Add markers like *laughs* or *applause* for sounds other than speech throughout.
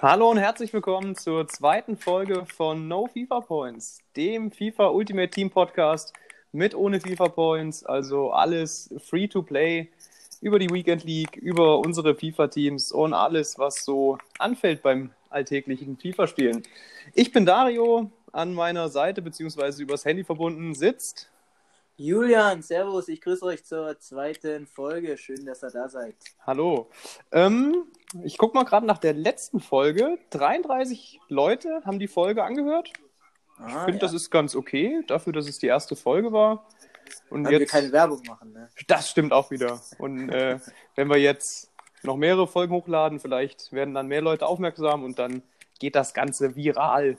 Hallo und herzlich willkommen zur zweiten Folge von No FIFA Points, dem FIFA Ultimate Team Podcast mit ohne FIFA Points, also alles free to play über die Weekend League, über unsere FIFA Teams und alles, was so anfällt beim alltäglichen FIFA-Spielen. Ich bin Dario, an meiner Seite beziehungsweise übers Handy verbunden sitzt Julian, Servus, ich grüße euch zur zweiten Folge. Schön, dass ihr da seid. Hallo. Ähm, ich gucke mal gerade nach der letzten Folge. 33 Leute haben die Folge angehört. Ah, ich finde, ja. das ist ganz okay, dafür, dass es die erste Folge war. Und Weil jetzt... wir keine Werbung machen, ne? Das stimmt auch wieder. Und äh, wenn wir jetzt noch mehrere Folgen hochladen, vielleicht werden dann mehr Leute aufmerksam und dann geht das Ganze viral.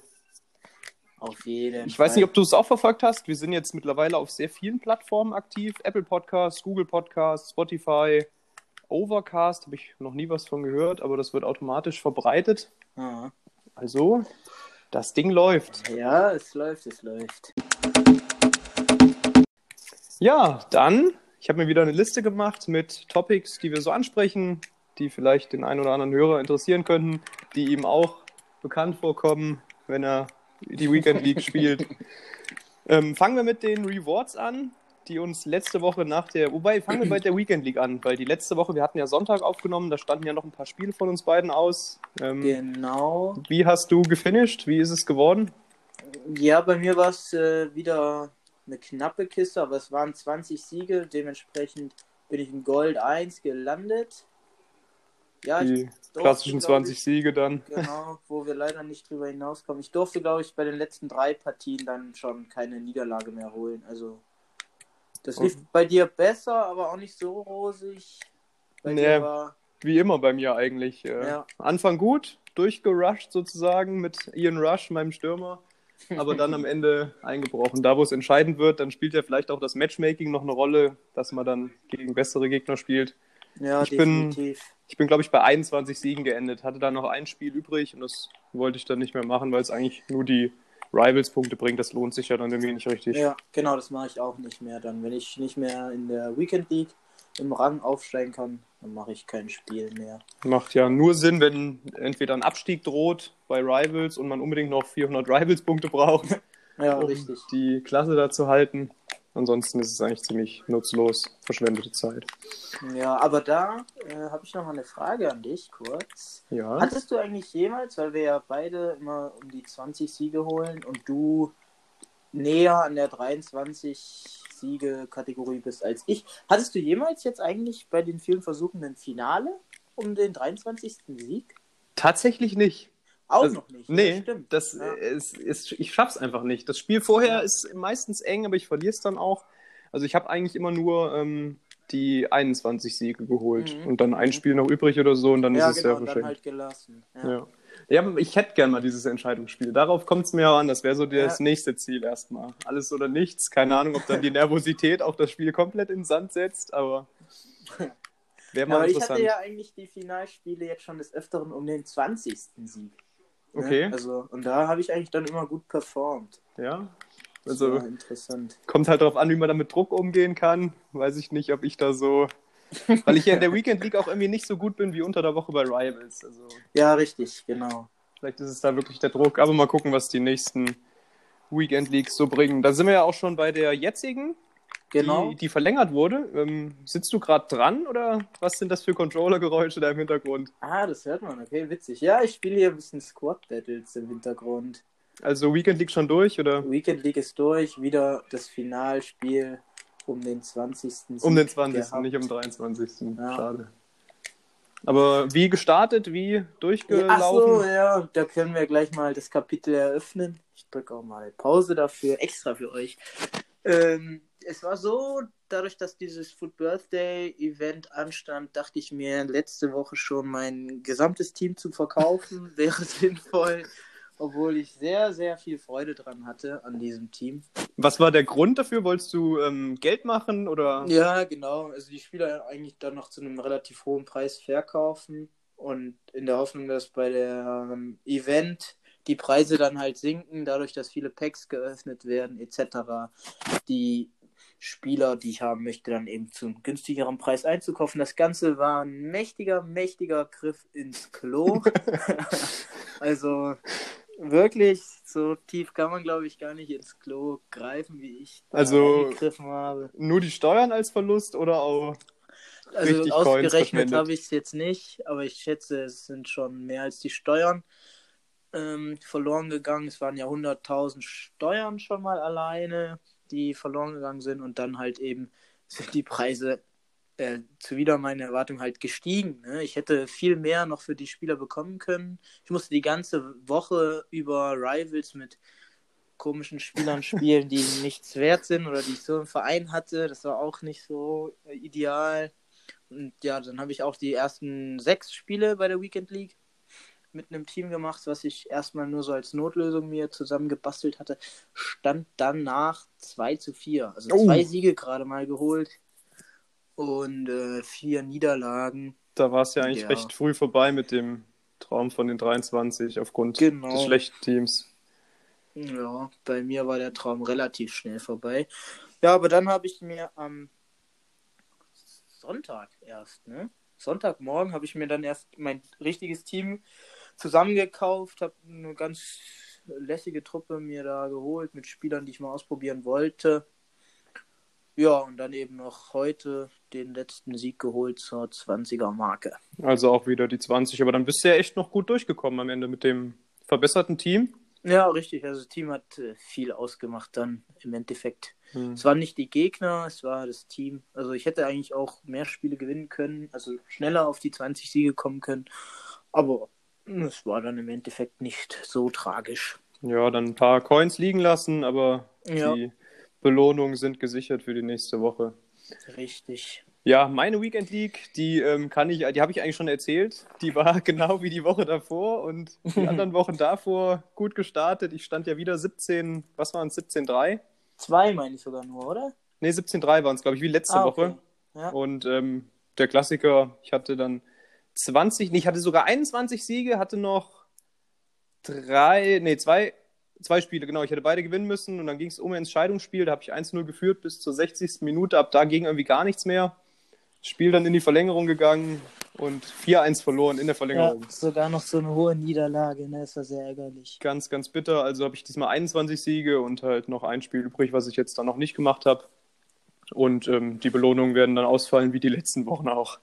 Auf jeden Ich Fall. weiß nicht, ob du es auch verfolgt hast. Wir sind jetzt mittlerweile auf sehr vielen Plattformen aktiv. Apple Podcasts, Google Podcasts, Spotify, Overcast. Habe ich noch nie was von gehört, aber das wird automatisch verbreitet. Aha. Also, das Ding läuft. Ja, es läuft, es läuft. Ja, dann, ich habe mir wieder eine Liste gemacht mit Topics, die wir so ansprechen, die vielleicht den einen oder anderen Hörer interessieren könnten, die ihm auch bekannt vorkommen, wenn er die Weekend League spielt. *laughs* Ähm, fangen wir mit den Rewards an, die uns letzte Woche nach der. Wobei, fangen wir bei der Weekend League an, weil die letzte Woche, wir hatten ja Sonntag aufgenommen, da standen ja noch ein paar Spiele von uns beiden aus. Ähm, genau. Wie hast du gefinisht? Wie ist es geworden? Ja, bei mir war es äh, wieder eine knappe Kiste, aber es waren 20 Siege, dementsprechend bin ich in Gold 1 gelandet. Ja, die klassischen 20 ich, Siege dann. Genau, wo wir leider nicht drüber hinauskommen. Ich durfte, glaube ich, bei den letzten drei Partien dann schon keine Niederlage mehr holen. Also, das lief bei dir besser, aber auch nicht so rosig. Bei nee, war... wie immer bei mir eigentlich. Äh, ja. Anfang gut, durchgerusht sozusagen mit Ian Rush, meinem Stürmer. aber dann am *laughs* Ende eingebrochen. Da, wo es entscheidend wird, dann spielt ja vielleicht auch das Matchmaking noch eine Rolle, dass man dann gegen bessere Gegner spielt. Ja, ich definitiv. Bin, ich bin, glaube ich, bei 21 Siegen geendet. Hatte da noch ein Spiel übrig und das wollte ich dann nicht mehr machen, weil es eigentlich nur die Rivals-Punkte bringt. Das lohnt sich ja dann irgendwie nicht richtig. Ja, genau, das mache ich auch nicht mehr dann. Wenn ich nicht mehr in der Weekend League im Rang aufsteigen kann, dann mache ich kein Spiel mehr. Macht ja nur Sinn, wenn entweder ein Abstieg droht bei Rivals und man unbedingt noch 400 Rivals-Punkte braucht, *laughs* ja, um richtig. die Klasse da zu halten. Ansonsten ist es eigentlich ziemlich nutzlos, verschwendete Zeit. Ja, aber da äh, habe ich noch mal eine Frage an dich kurz. Ja. Hattest du eigentlich jemals, weil wir ja beide immer um die 20 Siege holen und du näher an der 23 Siege-Kategorie bist als ich, hattest du jemals jetzt eigentlich bei den vielen Versuchen ein Finale um den 23. Sieg? Tatsächlich nicht. Auch das, noch nicht. Nee, das, das ja. ist, ist, ich schaff's einfach nicht. Das Spiel vorher ja. ist meistens eng, aber ich verliere es dann auch. Also ich habe eigentlich immer nur ähm, die 21 Siege geholt mhm. und dann ein mhm. Spiel noch übrig oder so und dann ja, ist es genau, sehr verschenkt. halt gelassen. Ja. ja. ich hätte gern mal dieses Entscheidungsspiel. Darauf kommt es mir ja an. Das wäre so das nächste Ziel erstmal. Alles oder nichts. Keine Ahnung, ob dann die Nervosität auch das Spiel komplett in den Sand setzt, aber *laughs* wäre mal ja, aber interessant. Ich hatte ja eigentlich die Finalspiele jetzt schon des Öfteren um den 20. Sieg. Ne? Okay. Ne? Also, und da habe ich eigentlich dann immer gut performt. Ja. Also interessant. Kommt halt darauf an, wie man da mit Druck umgehen kann. Weiß ich nicht, ob ich da so. Weil ich ja in der *laughs* Weekend League auch irgendwie nicht so gut bin wie unter der Woche bei Rivals. Also, ja, richtig, genau. Vielleicht ist es da wirklich der Druck, aber mal gucken, was die nächsten Weekend Leagues so bringen. Da sind wir ja auch schon bei der jetzigen genau. die, die verlängert wurde. Ähm, sitzt du gerade dran oder was sind das für Controller-Geräusche da im Hintergrund? Ah, das hört man, okay, witzig. Ja, ich spiele hier ein bisschen Squad Battles im Hintergrund. Also Weekend League schon durch, oder? Weekend League ist durch, wieder das Finalspiel um den 20. Sieg um den 20. Gehabt. nicht um den 23. Ja. Schade. Aber wie gestartet, wie durchgelaufen? Ach so, ja, da können wir gleich mal das Kapitel eröffnen. Ich drücke auch mal Pause dafür, extra für euch. Ähm, es war so, dadurch, dass dieses Food Birthday Event anstand, dachte ich mir letzte Woche schon, mein gesamtes Team zu verkaufen *laughs* wäre sinnvoll, obwohl ich sehr, sehr viel Freude dran hatte an diesem Team. Was war der Grund dafür? Wolltest du ähm, Geld machen oder? Ja, genau. Also die Spieler eigentlich dann noch zu einem relativ hohen Preis verkaufen und in der Hoffnung, dass bei der ähm, Event die Preise dann halt sinken, dadurch, dass viele Packs geöffnet werden, etc. Die Spieler, die ich haben möchte, dann eben zum günstigeren Preis einzukaufen. Das Ganze war ein mächtiger, mächtiger Griff ins Klo. *laughs* also wirklich, so tief kann man, glaube ich, gar nicht ins Klo greifen, wie ich also gegriffen habe. Nur die Steuern als Verlust oder auch also ausgerechnet habe ich es jetzt nicht, aber ich schätze, es sind schon mehr als die Steuern ähm, verloren gegangen. Es waren ja 100.000 Steuern schon mal alleine, die verloren gegangen sind und dann halt eben sind die Preise äh, zuwider meiner Erwartung halt gestiegen. Ne? Ich hätte viel mehr noch für die Spieler bekommen können. Ich musste die ganze Woche über Rivals mit komischen Spielern spielen, die *laughs* nichts wert sind oder die ich so im Verein hatte. Das war auch nicht so äh, ideal. Und ja, dann habe ich auch die ersten sechs Spiele bei der Weekend League mit einem Team gemacht, was ich erstmal nur so als Notlösung mir zusammengebastelt hatte. Stand dann nach 2 zu 4. Also oh. zwei Siege gerade mal geholt und äh, vier Niederlagen. Da war es ja eigentlich ja. recht früh vorbei mit dem Traum von den 23 aufgrund genau. des schlechten Teams. Ja, bei mir war der Traum relativ schnell vorbei. Ja, aber dann habe ich mir am Sonntag erst, ne? Sonntagmorgen habe ich mir dann erst mein richtiges Team zusammengekauft, habe eine ganz lässige Truppe mir da geholt mit Spielern, die ich mal ausprobieren wollte. Ja, und dann eben noch heute den letzten Sieg geholt zur 20er Marke. Also auch wieder die 20, aber dann bist du ja echt noch gut durchgekommen am Ende mit dem verbesserten Team. Ja, richtig. Also das Team hat äh, viel ausgemacht dann im Endeffekt. Hm. Es waren nicht die Gegner, es war das Team. Also ich hätte eigentlich auch mehr Spiele gewinnen können, also schneller auf die 20 Siege kommen können. Aber es war dann im Endeffekt nicht so tragisch. Ja, dann ein paar Coins liegen lassen, aber ja. die Belohnungen sind gesichert für die nächste Woche. Richtig. Ja, meine Weekend League, die ähm, kann ich, die habe ich eigentlich schon erzählt. Die war *laughs* genau wie die Woche davor und die *laughs* anderen Wochen davor gut gestartet. Ich stand ja wieder 17, was waren es, 17-3? Zwei meine ich sogar nur, oder? Ne, 17-3 waren es, glaube ich, wie letzte ah, okay. Woche. Ja. Und ähm, der Klassiker, ich hatte dann 20, nee, ich hatte sogar 21 Siege, hatte noch drei, nee, zwei, zwei Spiele, genau. Ich hätte beide gewinnen müssen und dann ging es um ein Entscheidungsspiel. Da habe ich 1-0 geführt bis zur 60. Minute. Ab da ging irgendwie gar nichts mehr. Spiel dann in die Verlängerung gegangen und 4-1 verloren in der Verlängerung. Ja, sogar noch so eine hohe Niederlage, ne? Das war sehr ärgerlich. Ganz, ganz bitter. Also habe ich diesmal 21 Siege und halt noch ein Spiel übrig, was ich jetzt dann noch nicht gemacht habe. Und ähm, die Belohnungen werden dann ausfallen wie die letzten Wochen auch.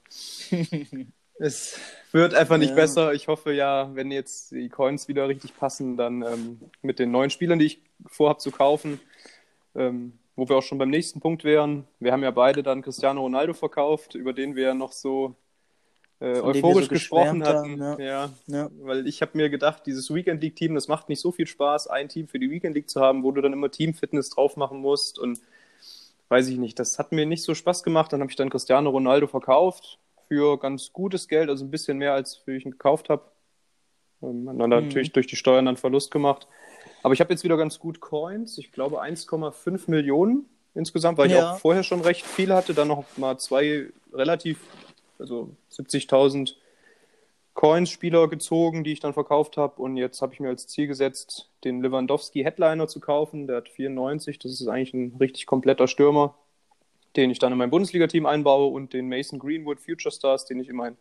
*laughs* es wird einfach nicht ja. besser. Ich hoffe ja, wenn jetzt die Coins wieder richtig passen, dann ähm, mit den neuen Spielern, die ich vorhabe zu kaufen, ähm, wo wir auch schon beim nächsten Punkt wären. Wir haben ja beide dann Cristiano Ronaldo verkauft, über den wir ja noch so äh, euphorisch so gesprochen hatten. Haben, ja. Ja, ja. Weil ich habe mir gedacht, dieses Weekend League Team, das macht nicht so viel Spaß, ein Team für die Weekend League zu haben, wo du dann immer Team Fitness drauf machen musst und weiß ich nicht, das hat mir nicht so Spaß gemacht. Dann habe ich dann Cristiano Ronaldo verkauft für ganz gutes Geld, also ein bisschen mehr als für ich ihn gekauft habe. Ähm, dann mhm. natürlich durch die Steuern dann Verlust gemacht. Aber ich habe jetzt wieder ganz gut Coins. Ich glaube 1,5 Millionen insgesamt, weil ja. ich auch vorher schon recht viel hatte. Dann noch mal zwei relativ, also 70.000 Coins-Spieler gezogen, die ich dann verkauft habe. Und jetzt habe ich mir als Ziel gesetzt, den Lewandowski Headliner zu kaufen. Der hat 94. Das ist eigentlich ein richtig kompletter Stürmer den ich dann in mein Bundesliga-Team einbaue und den Mason Greenwood Future Stars, den ich in mein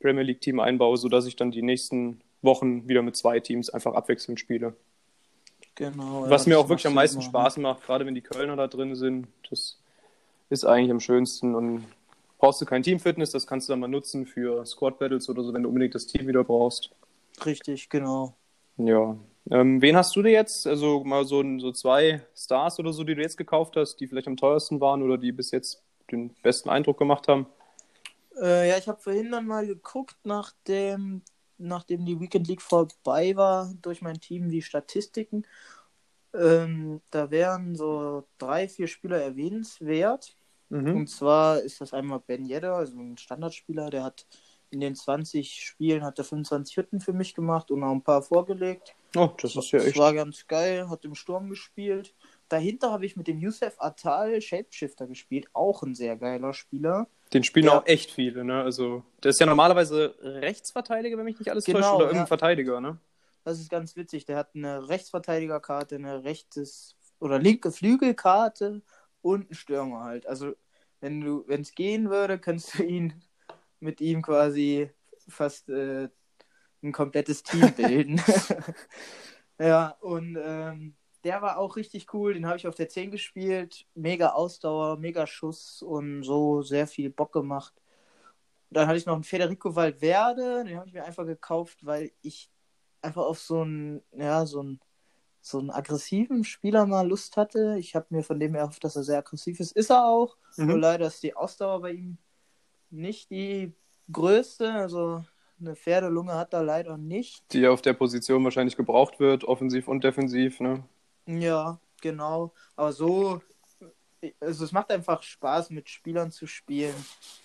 Premier League-Team einbaue, sodass ich dann die nächsten Wochen wieder mit zwei Teams einfach abwechselnd spiele. Genau. Was ja, mir auch wirklich am meisten Spaß macht, gerade wenn die Kölner da drin sind. Das ist eigentlich am schönsten und brauchst du kein Team-Fitness, das kannst du dann mal nutzen für Squad-Battles oder so, wenn du unbedingt das Team wieder brauchst. Richtig, genau. Ja, ähm, wen hast du dir jetzt? Also mal so, so zwei Stars oder so, die du jetzt gekauft hast, die vielleicht am teuersten waren oder die bis jetzt den besten Eindruck gemacht haben? Äh, ja, ich habe vorhin dann mal geguckt, nachdem, nachdem die Weekend League vorbei war, durch mein Team die Statistiken. Ähm, da wären so drei, vier Spieler erwähnenswert. Mhm. Und zwar ist das einmal Ben Yedder, also ein Standardspieler, der hat in den 20 Spielen hat er 25 Hütten für mich gemacht und auch ein paar vorgelegt. Oh, das ist ja echt. Das war ganz geil, hat im Sturm gespielt. Dahinter habe ich mit dem Yusef Atal Shapeshifter gespielt, auch ein sehr geiler Spieler. Den spielen der, auch echt viele, ne? Also, der ist ja normalerweise Rechtsverteidiger, wenn mich nicht alles genau, täuscht, oder ja. irgendein Verteidiger, ne? Das ist ganz witzig. Der hat eine Rechtsverteidigerkarte, eine rechtes oder linke Flügelkarte und ein Stürmer halt. Also wenn du, wenn es gehen würde, könntest du ihn mit ihm quasi fast äh, ein komplettes Team *laughs* bilden. *laughs* ja, und ähm, der war auch richtig cool. Den habe ich auf der 10 gespielt. Mega Ausdauer, mega Schuss und so sehr viel Bock gemacht. Dann hatte ich noch einen Federico Valverde. Den habe ich mir einfach gekauft, weil ich einfach auf so einen, ja, so einen, so einen aggressiven Spieler mal Lust hatte. Ich habe mir von dem erhofft, dass er sehr aggressiv ist. Ist er auch. Mhm. Nur leider ist die Ausdauer bei ihm nicht die größte. Also eine Pferdelunge hat er leider nicht. Die auf der Position wahrscheinlich gebraucht wird, offensiv und defensiv, ne? Ja, genau. Aber so, also es macht einfach Spaß, mit Spielern zu spielen,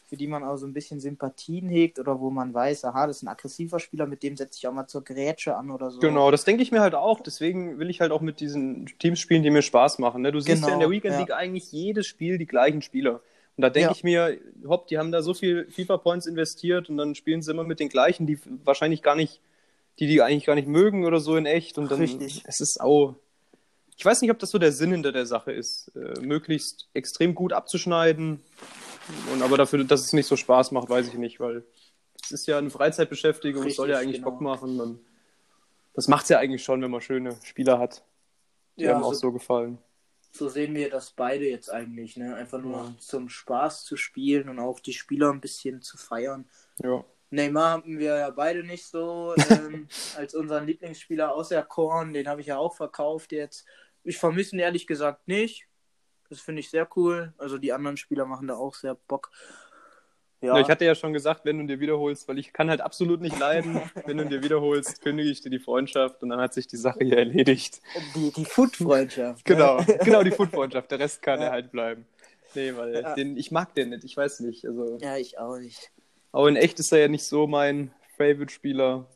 für die man auch so ein bisschen Sympathien hegt oder wo man weiß, aha, das ist ein aggressiver Spieler, mit dem setze ich auch mal zur Grätsche an oder so. Genau, das denke ich mir halt auch. Deswegen will ich halt auch mit diesen Teams spielen, die mir Spaß machen. Ne? Du siehst genau, ja in der Weekend League ja. eigentlich jedes Spiel die gleichen Spieler. Und da denke ja. ich mir, hopp, die haben da so viel FIFA-Points investiert und dann spielen sie immer mit den gleichen, die wahrscheinlich gar nicht, die die eigentlich gar nicht mögen oder so in echt. Und dann, Richtig. es ist auch, ich weiß nicht, ob das so der Sinn hinter der Sache ist, äh, möglichst extrem gut abzuschneiden. Und aber dafür, dass es nicht so Spaß macht, weiß ich nicht, weil es ist ja eine Freizeitbeschäftigung, es soll ja eigentlich genau. Bock machen. Und das macht es ja eigentlich schon, wenn man schöne Spieler hat. Die ja, haben auch so gefallen so sehen wir das beide jetzt eigentlich, ne? Einfach nur ja. zum Spaß zu spielen und auch die Spieler ein bisschen zu feiern. Ja. Neymar haben wir ja beide nicht so ähm, *laughs* als unseren Lieblingsspieler außer Korn, den habe ich ja auch verkauft jetzt. Ich vermisse ihn ehrlich gesagt nicht. Das finde ich sehr cool. Also die anderen Spieler machen da auch sehr Bock. Ja. Ich hatte ja schon gesagt, wenn du dir wiederholst, weil ich kann halt absolut nicht leiden. *laughs* wenn du dir wiederholst, kündige ich dir die Freundschaft und dann hat sich die Sache hier erledigt. Die, die Food-Freundschaft. genau, *laughs* genau die Food-Freundschaft. Der Rest kann ja. halt bleiben. Nee, weil ja. den, ich mag den nicht, ich weiß nicht. Also, ja, ich auch nicht. Aber in echt ist er ja nicht so mein Favorite-Spieler.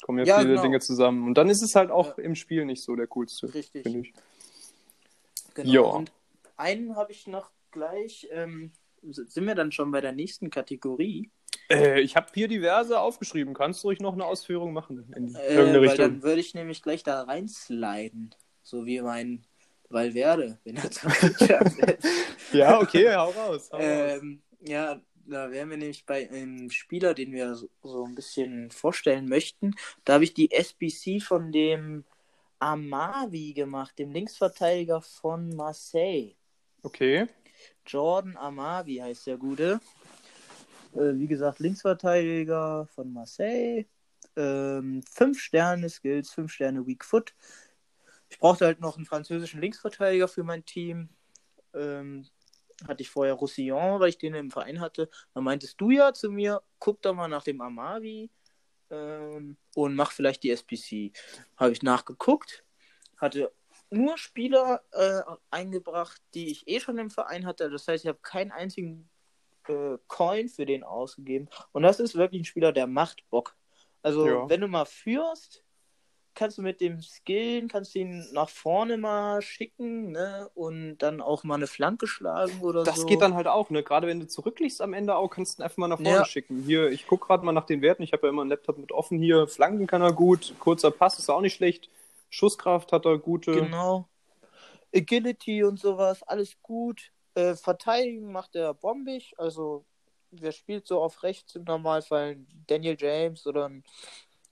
Kommen ja, ja viele genau. Dinge zusammen. Und dann ist es halt auch im Spiel nicht so der coolste, Richtig. finde ich. Genau. Ja. Und einen habe ich noch gleich. Ähm, sind wir dann schon bei der nächsten Kategorie? Äh, ich habe hier diverse aufgeschrieben. Kannst du ruhig noch eine Ausführung machen in äh, irgendeine Richtung? Dann würde ich nämlich gleich da reinsliden. So wie mein Valverde, wenn er zum *laughs* Ja, okay, hau raus. Hau ähm, ja, da wären wir nämlich bei einem Spieler, den wir so, so ein bisschen vorstellen möchten. Da habe ich die SBC von dem Amavi gemacht, dem Linksverteidiger von Marseille. Okay. Jordan Amavi heißt der Gute. Äh, wie gesagt, Linksverteidiger von Marseille. Ähm, fünf Sterne Skills, fünf Sterne Weak Foot. Ich brauchte halt noch einen französischen Linksverteidiger für mein Team. Ähm, hatte ich vorher Roussillon, weil ich den im Verein hatte. Dann meintest du ja zu mir, guck doch mal nach dem Amavi ähm, und mach vielleicht die SPC. Habe ich nachgeguckt, hatte nur Spieler äh, eingebracht, die ich eh schon im Verein hatte. Das heißt, ich habe keinen einzigen äh, Coin für den ausgegeben. Und das ist wirklich ein Spieler, der macht Bock. Also, ja. wenn du mal führst, kannst du mit dem Skillen, kannst du ihn nach vorne mal schicken, ne? Und dann auch mal eine Flanke schlagen oder das so. Das geht dann halt auch, ne? Gerade wenn du zurückliegst am Ende auch, kannst du ihn einfach mal nach vorne ja. schicken. Hier, ich gucke gerade mal nach den Werten. Ich habe ja immer einen Laptop mit offen hier. Flanken kann er gut, kurzer Pass ist auch nicht schlecht. Schusskraft hat er gute. Genau. Agility und sowas, alles gut. Äh, Verteidigen macht er bombig. Also, wer spielt so auf rechts im Normalfall? Daniel James oder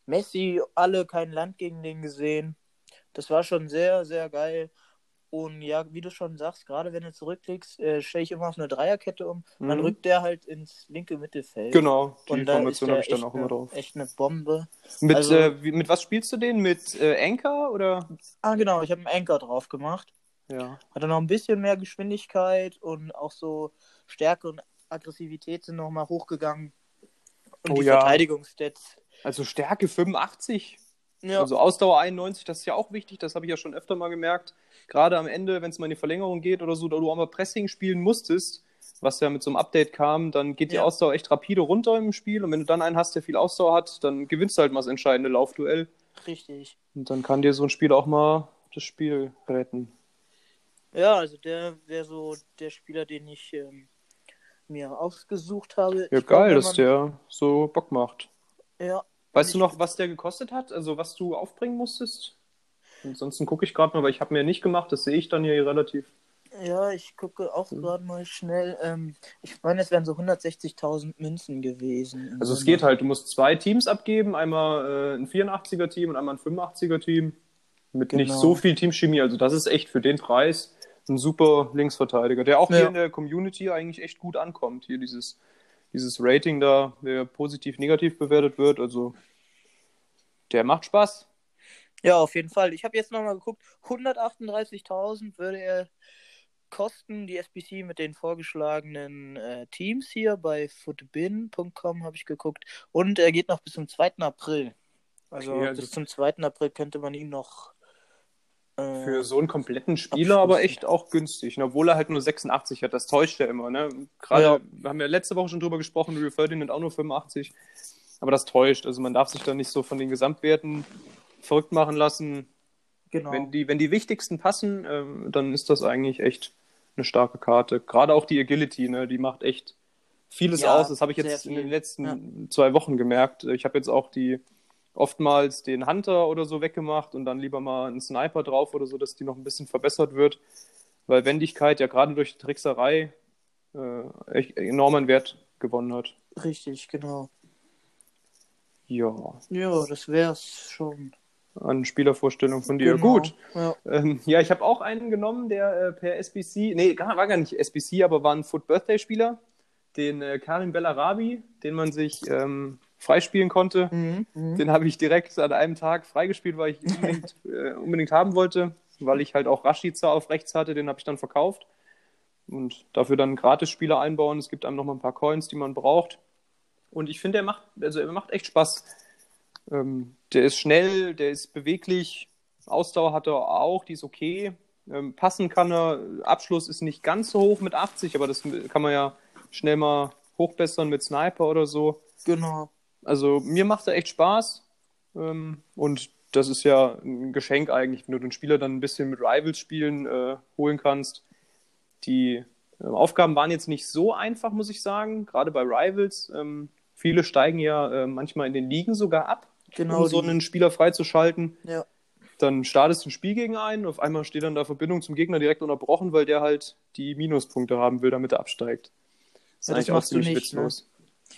Messi, alle kein Land gegen den gesehen. Das war schon sehr, sehr geil. Und ja, wie du schon sagst, gerade wenn du zurücklegst, äh, stelle ich immer auf eine Dreierkette um. Mhm. Dann rückt der halt ins linke Mittelfeld. Genau, die und Formation habe ich dann auch immer drauf. Echt eine Bombe. Mit, also, äh, wie, mit was spielst du den? Mit äh, Anchor oder? Ah, genau, ich habe einen Anchor drauf gemacht. Ja. Hat er noch ein bisschen mehr Geschwindigkeit und auch so Stärke und Aggressivität sind nochmal hochgegangen. Und oh, die ja. Verteidigungsstats. Also Stärke 85. Ja. Also Ausdauer 91, das ist ja auch wichtig, das habe ich ja schon öfter mal gemerkt. Gerade am Ende, wenn es mal in die Verlängerung geht oder so, oder du auch mal Pressing spielen musstest, was ja mit so einem Update kam, dann geht die ja. Ausdauer echt rapide runter im Spiel und wenn du dann einen hast, der viel Ausdauer hat, dann gewinnst du halt mal das entscheidende Laufduell. Richtig. Und dann kann dir so ein Spiel auch mal das Spiel retten. Ja, also der wäre so der Spieler, den ich ähm, mir ausgesucht habe. Ja, ich geil, glaub, dass der so Bock macht. Ja, Weißt du noch, was der gekostet hat? Also was du aufbringen musstest? Ansonsten gucke ich gerade mal, weil ich habe mir nicht gemacht, das sehe ich dann hier relativ Ja, ich gucke auch gerade mal schnell. Ähm, ich meine, es wären so 160.000 Münzen gewesen. Also es geht halt, du musst zwei Teams abgeben, einmal äh, ein 84er-Team und einmal ein 85er-Team. Mit nicht Genau. so viel Teamchemie. Also das ist echt für den Preis ein super Linksverteidiger, der auch Ja. hier in der Community eigentlich echt gut ankommt. Hier dieses, dieses Rating da, der positiv, negativ bewertet wird. Also der macht Spaß. Ja, auf jeden Fall. Ich habe jetzt nochmal geguckt. 138.000 würde er kosten, die SBC mit den vorgeschlagenen äh, Teams hier bei footbin.com habe ich geguckt. Und er geht noch bis zum 2. April. Also, Okay, also- bis zum 2. April könnte man ihn noch. äh, Für so einen kompletten Spieler aber echt auch günstig. Und Obwohl er halt nur 86 hat, das täuscht ja immer. Ne? Gerade, Ja. wir haben ja letzte Woche schon drüber gesprochen, Rio Ferdinand auch nur 85. Aber das täuscht. Also man darf sich da nicht so von den Gesamtwerten verrückt machen lassen. genau. Wenn, die, wenn die wichtigsten passen, ähm, dann ist das eigentlich echt eine starke Karte. Gerade auch die Agility, ne? die macht echt vieles Ja, aus. Das habe ich jetzt in viel. den letzten zwei Wochen gemerkt. Ich habe jetzt auch die oftmals den Hunter oder so weggemacht und dann lieber mal einen Sniper drauf oder so, dass die noch ein bisschen verbessert wird. Weil Wendigkeit ja gerade durch die Trickserei äh, echt enormen Wert gewonnen hat. Richtig, genau. Ja, Ja, das wär's schon. an Spielervorstellung von dir. Genau. Gut. Ja. Ähm, ja, ich habe auch einen genommen, der äh, per SBC, nee, gar, war gar nicht SBC, aber war ein Foot Birthday Spieler, den äh, Karim Bellarabi, den man sich ähm, freispielen konnte. Mhm. Mhm. Den habe ich direkt an einem Tag freigespielt, weil ich ihn unbedingt, *laughs* äh, unbedingt haben wollte, weil ich halt auch Rashica auf rechts hatte, den habe ich dann verkauft und dafür dann Gratis-Spieler einbauen. Es gibt einem noch mal ein paar Coins, die man braucht. Und ich finde, er macht, also er macht echt Spaß. Ähm, der ist schnell, der ist beweglich, Ausdauer hat er auch, die ist okay. Ähm, passen kann er, Abschluss ist nicht ganz so hoch mit 80, aber das kann man ja schnell mal hochbessern mit Sniper oder so. Genau. Also mir macht er echt Spaß. Ähm, und das ist ja ein Geschenk eigentlich, wenn du den Spieler dann ein bisschen mit Rivals spielen äh, holen kannst. Die äh, Aufgaben waren jetzt nicht so einfach, muss ich sagen. Gerade bei Rivals. Ähm, viele steigen ja äh, manchmal in den Ligen sogar ab, Genau. um so einen Spieler freizuschalten. ja. Dann startest du ein Spiel gegen einen, auf einmal steht dann da Verbindung zum Gegner direkt unterbrochen, weil der halt die Minuspunkte haben will, damit er absteigt. Das Ja, das machst du nicht, ne?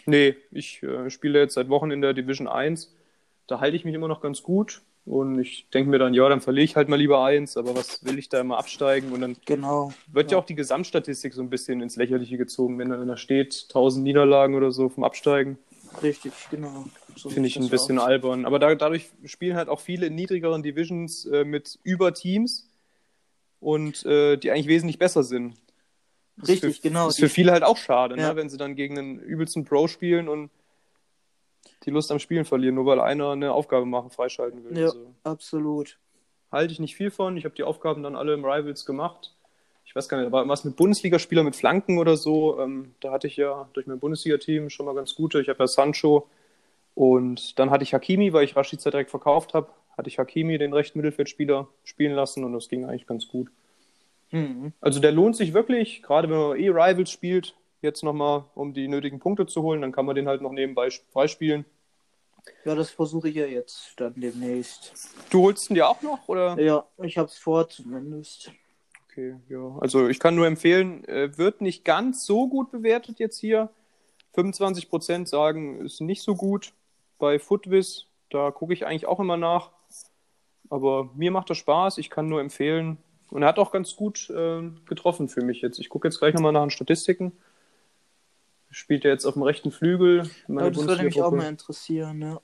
Nee, ich äh, spiele jetzt seit Wochen in der Division 1. Da halte ich mich immer noch ganz gut. Und ich denke mir dann, ja, dann verliere ich halt mal lieber eins, aber was will ich da immer absteigen? Und dann Genau. wird ja, auch die Gesamtstatistik so ein bisschen ins Lächerliche gezogen, wenn dann da steht, 1000 Niederlagen oder so vom Absteigen. Richtig, genau. So Finde ich ein bisschen aus. albern. Aber da, dadurch spielen halt auch viele in niedrigeren Divisions äh, mit Überteams und äh, die eigentlich wesentlich besser sind. Das ist Richtig, für, genau. Das ist für viele halt auch schade, Ja. ne? wenn sie dann gegen einen übelsten Pro spielen und die Lust am Spielen verlieren, nur weil einer eine Aufgabe machen, freischalten will. Ja. Also, Absolut. halte ich nicht viel von. Ich habe die Aufgaben dann alle im Rivals gemacht. Ich weiß gar nicht, aber was mit Bundesligaspielern mit Flanken oder so, ähm, da hatte ich ja durch mein Bundesliga-Team schon mal ganz gute. Ich habe ja Sancho und dann hatte ich Hakimi, weil ich Rashica direkt verkauft habe, hatte ich Hakimi, den rechten Mittelfeldspieler, spielen lassen und das ging eigentlich ganz gut. Mhm. Also der lohnt sich wirklich, gerade wenn man eh Rivals spielt, jetzt nochmal, um die nötigen Punkte zu holen, dann kann man den halt noch nebenbei freispielen. Ja, das versuche ich ja jetzt dann demnächst. Du holst ihn dir auch noch, oder? Ja, ich hab's vor zumindest. Okay, ja. Also ich kann nur empfehlen, äh, wird nicht ganz so gut bewertet jetzt hier. 25% sagen, ist nicht so gut. Bei Footwiz, da gucke ich eigentlich auch immer nach. Aber mir macht das Spaß, ich kann nur empfehlen. Und er hat auch ganz gut äh, getroffen für mich jetzt. Ich gucke jetzt gleich nochmal nach den Statistiken. Spielt er jetzt auf dem rechten Flügel. Ja, das würde mich auch mal interessieren, ja.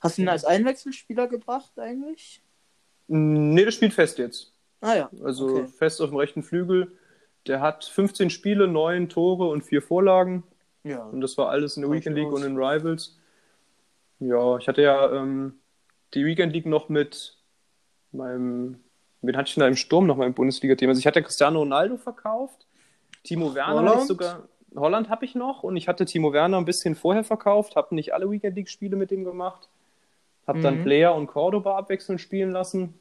Hast du ihn als Einwechselspieler gebracht eigentlich? Nee, das spielt fest jetzt. Ah ja. Also okay. fest auf dem rechten Flügel. Der hat 15 Spiele, 9 Tore und 4 Vorlagen. Ja. Und das war alles in der Weekend League aus. und in Rivals. Ja, ich hatte ja ähm, die Weekend League noch mit meinem, wen hatte ich denn da im Sturm noch mal im Bundesliga-Team? Also ich hatte Cristiano Ronaldo verkauft, Timo Werner Holland? sogar, Holland habe ich noch und ich hatte Timo Werner ein bisschen vorher verkauft, habe nicht alle Weekend League-Spiele mit ihm gemacht, habe dann Mhm. Player und Cordoba abwechselnd spielen lassen.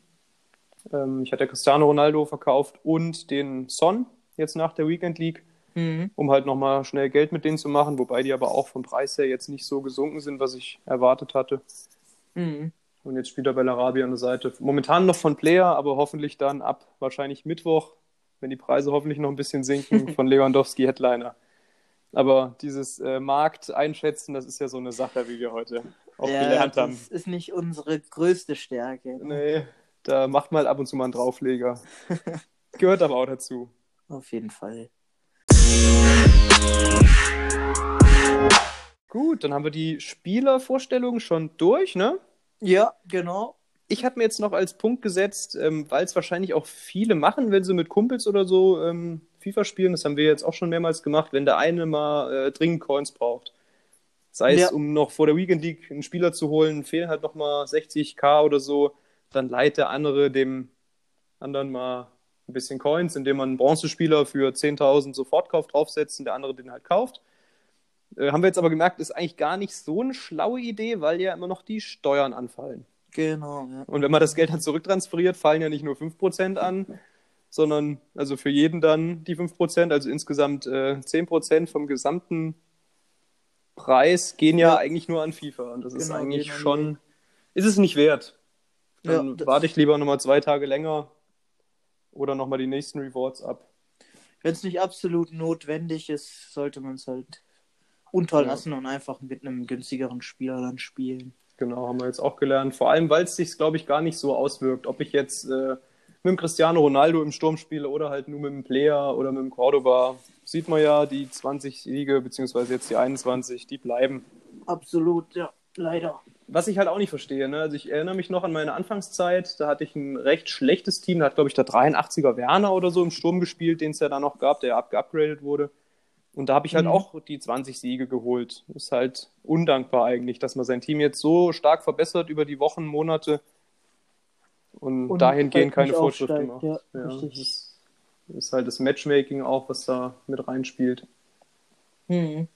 Ähm, ich hatte Cristiano Ronaldo verkauft und den Son jetzt nach der Weekend League Mhm. um halt nochmal schnell Geld mit denen zu machen, wobei die aber auch vom Preis her jetzt nicht so gesunken sind, was ich erwartet hatte. Mhm. Und jetzt spielt er Bellarabi an der Seite. Momentan noch von Player, aber hoffentlich dann ab wahrscheinlich Mittwoch wenn die Preise hoffentlich noch ein bisschen sinken, *laughs* von Lewandowski Headliner. Aber dieses äh, Markt einschätzen, das ist ja so eine Sache, wie wir heute auch ja, gelernt haben. Das ist nicht unsere größte Stärke. Nee, da macht mal ab und zu mal einen Draufleger. *laughs* Gehört aber auch dazu. Auf jeden Fall. Gut, dann haben wir die Spielervorstellungen schon durch, ne? Ja, genau. Ich habe mir jetzt noch als Punkt gesetzt, ähm, weil es wahrscheinlich auch viele machen, wenn sie mit Kumpels oder so ähm, FIFA spielen. Das haben wir jetzt auch schon mehrmals gemacht, wenn der eine mal äh, dringend Coins braucht. Sei ja. es, um noch vor der Weekend League einen Spieler zu holen, fehlen halt noch mal 60k oder so, dann leiht der andere dem anderen mal ein bisschen Coins, indem man einen Bronzespieler für 10.000 Sofortkauf draufsetzt und der andere den halt kauft. Äh, haben wir jetzt aber gemerkt, ist eigentlich gar nicht so eine schlaue Idee, weil ja immer noch die Steuern anfallen. Genau, ja. Und wenn man das Geld dann zurücktransferiert, fallen ja nicht nur 5% an, sondern also für jeden dann die 5%, also insgesamt äh, 10% vom gesamten Preis gehen ja, ja, eigentlich nur an FIFA. Und das genau, ist eigentlich schon, ist es nicht wert. Dann ja, warte ich lieber nochmal zwei Tage länger oder nochmal die nächsten Rewards ab. Wenn es nicht absolut notwendig ist, sollte man es halt unterlassen ja. und einfach mit einem günstigeren Spieler dann spielen. Genau, haben wir jetzt auch gelernt. Vor allem, weil es sich, glaube ich, gar nicht so auswirkt, ob ich jetzt äh, mit dem Cristiano Ronaldo im Sturm spiele oder halt nur mit dem Player oder mit dem Cordoba. Sieht man ja, die 20 Siege, beziehungsweise jetzt die 21, die bleiben. Absolut, ja, leider. Was ich halt auch nicht verstehe, ne? also ich erinnere mich noch an meine Anfangszeit, da hatte ich ein recht schlechtes Team, da hat, glaube ich, der 83er Werner oder so im Sturm gespielt, den es ja da noch gab, der abgeupgradet wurde. Und da habe ich halt mhm. auch die 20 Siege geholt. Ist halt undankbar eigentlich, dass man sein Team jetzt so stark verbessert über die Wochen, Monate und, und dahingehend halt keine Fortschritte macht. Ja, ja, ist, ist, halt das Matchmaking auch, was da mit reinspielt. Mhm.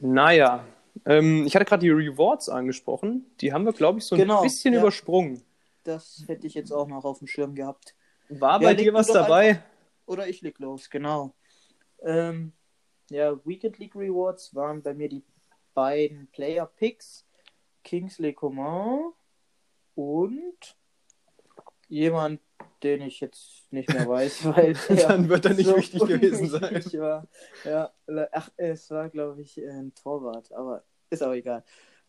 Naja, ähm, ich hatte gerade die Rewards angesprochen. Die haben wir, glaube ich, so ein genau, bisschen ja. übersprungen. Das hätte ich jetzt auch noch auf dem Schirm gehabt. War bei dir was dabei? Einfach... Oder ich leg los, genau. Ähm, ja, Weekend League Rewards waren bei mir die beiden Player Picks. Kingsley Coman und jemand, den ich jetzt nicht mehr weiß, *laughs* weil dann wird er nicht so wichtig gewesen sein. *laughs* War. Ja, ach, es war glaube ich ein Torwart, aber ist auch egal.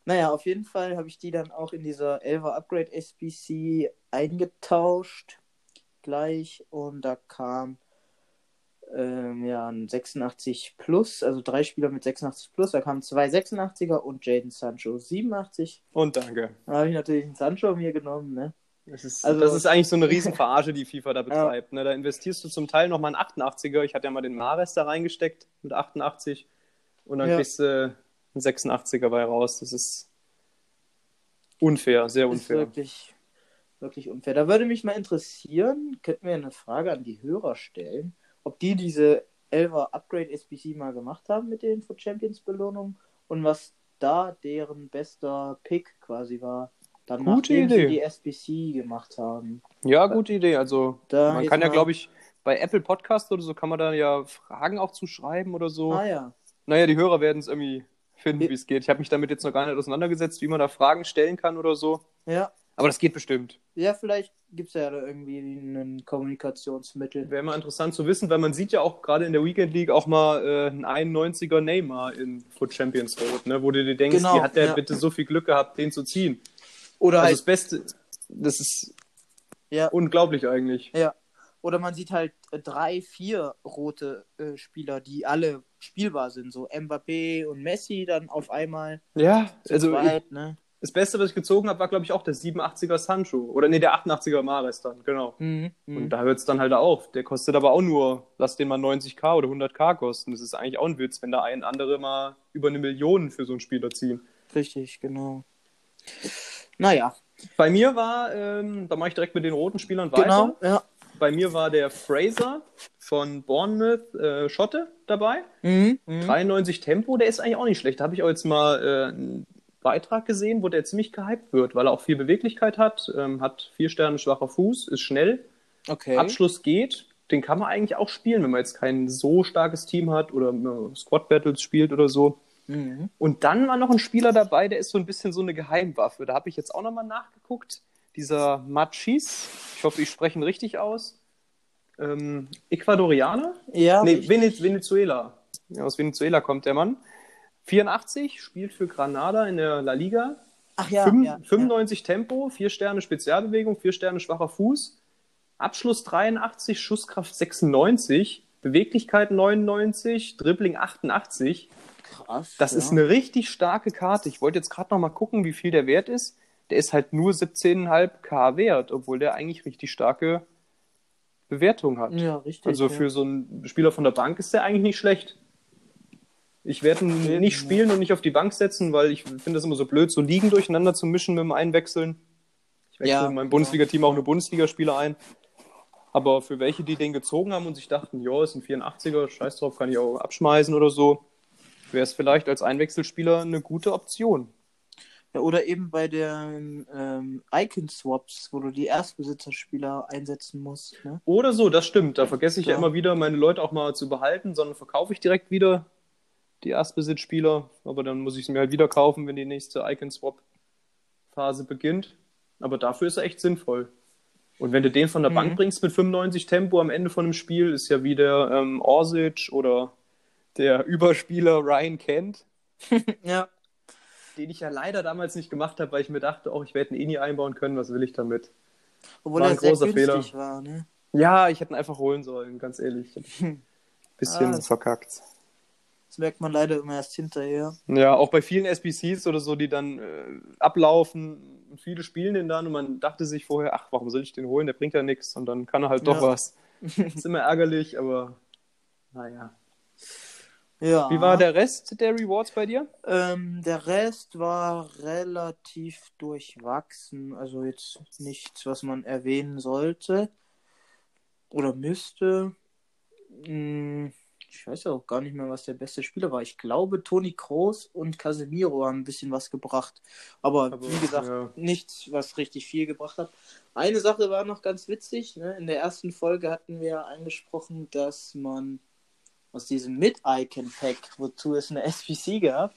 Naja, auf jeden Fall habe ich die dann auch in dieser 11 Upgrade SBC eingetauscht gleich und da kam ähm, ja, ein 86 plus, also drei Spieler mit 86 plus. Da kamen zwei 86er und Jaden Sancho 87. Und danke. Da habe ich natürlich einen Sancho mir genommen, ne? Das ist, also, das ist eigentlich so eine *laughs* Riesenverarsche, die FIFA da betreibt. Ja. Ne? Da investierst du zum Teil nochmal einen 88er. Ich hatte ja mal den Mares da reingesteckt mit 88 und dann ja. kriegst du einen 86er bei raus. Das ist unfair, sehr unfair. Ist wirklich, wirklich unfair. Da würde mich mal interessieren, könnten wir eine Frage an die Hörer stellen ob die diese 11er Upgrade SBC mal gemacht haben mit den Foot Champions Belohnungen und was da deren bester Pick quasi war. Dann gute Idee. die SBC gemacht haben. Ja, gute Idee. Also da man kann ja, glaube ich, bei Apple Podcast oder so kann man da ja Fragen auch zuschreiben oder so. Ah ja. Naja, die Hörer werden es irgendwie finden, wie es geht. Ich habe mich damit jetzt noch gar nicht auseinandergesetzt, wie man da Fragen stellen kann oder so. Ja. Aber das geht bestimmt. Ja, vielleicht gibt es ja da irgendwie ein Kommunikationsmittel. Wäre mal interessant zu wissen, weil man sieht ja auch gerade in der Weekend League auch mal äh, einen 91er Neymar in Foot Champions Road, ne? wo du dir denkst, genau, wie hat der ja. bitte so viel Glück gehabt, den zu ziehen? Oder also halt, das Beste, das ist ja. unglaublich eigentlich. Ja. Oder man sieht halt äh, drei, vier rote äh, Spieler, die alle spielbar sind, so Mbappé und Messi dann auf einmal. Ja, also zweit, ne? Das Beste, was ich gezogen habe, war, glaube ich, auch der 87er Sancho. Oder nee, der 88er Mares dann, genau. Mhm, mhm, und da hört es dann halt auf. Der kostet aber auch nur, lass den mal 90k oder 100k kosten. Das ist eigentlich auch ein Witz, wenn da ein andere mal über eine Million für so einen Spieler ziehen. Richtig, genau. Naja. Bei mir war, ähm, da mache ich direkt mit den roten Spielern weiter. Genau, ja. Bei mir war der Fraser von Bournemouth äh, Schotte dabei. Mhm, 93 mhm. Tempo, der ist eigentlich auch nicht schlecht. Da habe ich auch jetzt mal äh, Beitrag gesehen, wo der ziemlich gehypt wird, weil er auch viel Beweglichkeit hat, ähm, hat vier Sterne schwacher Fuß, ist schnell, okay. Abschluss geht. Den kann man eigentlich auch spielen, wenn man jetzt kein so starkes Team hat oder Squad Battles spielt oder so. Mhm. Und dann war noch ein Spieler dabei, der ist so ein bisschen so eine Geheimwaffe. Da habe ich jetzt auch nochmal nachgeguckt. Dieser Machis, ich hoffe, ich spreche ihn richtig aus. ähm, Ecuadorianer? Ja, nee. Venez Venezuela. Ja, aus Venezuela kommt der Mann. 84, spielt für Granada in der La Liga. Ach ja, Fünf- ja, 95 Tempo, 4 Sterne Spezialbewegung, 4 Sterne schwacher Fuß. Abschluss 83, Schusskraft 96, Beweglichkeit 99, Dribbling 88. Krass. Das ja. ist eine richtig starke Karte. Ich wollte jetzt gerade noch mal gucken, wie viel der Wert ist. Der ist halt nur 17,5k wert, obwohl der eigentlich richtig starke Bewertung hat. Ja, richtig. Also ja. für so einen Spieler von der Bank ist der eigentlich nicht schlecht. Ich werde ihn nicht spielen und nicht auf die Bank setzen, weil ich finde das immer so blöd, so Ligen durcheinander zu mischen mit dem Einwechseln. Ich wechsle Ja, in meinem. Bundesliga-Team auch eine Bundesligaspieler ein. Aber für welche, die den gezogen haben und sich dachten, ja, ist ein 84er, scheiß drauf, kann ich auch abschmeißen oder so, wäre es vielleicht als Einwechselspieler eine gute Option. Ja, oder eben bei den ähm, Icon-Swaps, wo du die Erstbesitzerspieler einsetzen musst. Ne? Oder so, das stimmt. Da vergesse ich ja Ja. immer wieder, meine Leute auch mal zu behalten, sondern verkaufe ich direkt wieder die Erstbesitzspieler. Aber dann muss ich sie mir halt wieder kaufen, wenn die nächste Icon-Swap-Phase beginnt. Aber dafür ist er echt sinnvoll. Und wenn du den von der Mhm. Bank bringst mit 95 Tempo am Ende von einem Spiel, ist ja wie der ähm, Orsic oder der Überspieler Ryan Kent, *laughs* Ja. den ich ja leider damals nicht gemacht habe, weil ich mir dachte, oh, ich werde ihn eh nie einbauen können, was will ich damit? Obwohl War er ein großer Fehler. war, ne? Ja, ich hätte ihn einfach holen sollen, ganz ehrlich. *laughs* Bisschen Ah, verkackt. Das merkt man leider immer erst hinterher. Ja, auch bei vielen SBCs oder so, die dann äh, ablaufen und viele spielen den dann und man dachte sich vorher, ach, warum soll ich den holen? Der bringt ja nichts und dann kann er halt doch Ja. was. *laughs* ist immer ärgerlich, aber naja. Ja. Wie war der Rest der Rewards bei dir? Ähm, der Rest war relativ durchwachsen. Also jetzt nichts, was man erwähnen sollte oder müsste. Hm, Ich weiß ja auch gar nicht mehr, was der beste Spieler war. Ich glaube, Toni Kroos und Casemiro haben ein bisschen was gebracht. Aber, Aber, wie gesagt, ja. nichts, was richtig viel gebracht hat. Eine Sache war noch ganz witzig. Ne? In der ersten Folge hatten wir angesprochen, dass man aus diesem Mid-Icon-Pack, wozu es eine SPC gab,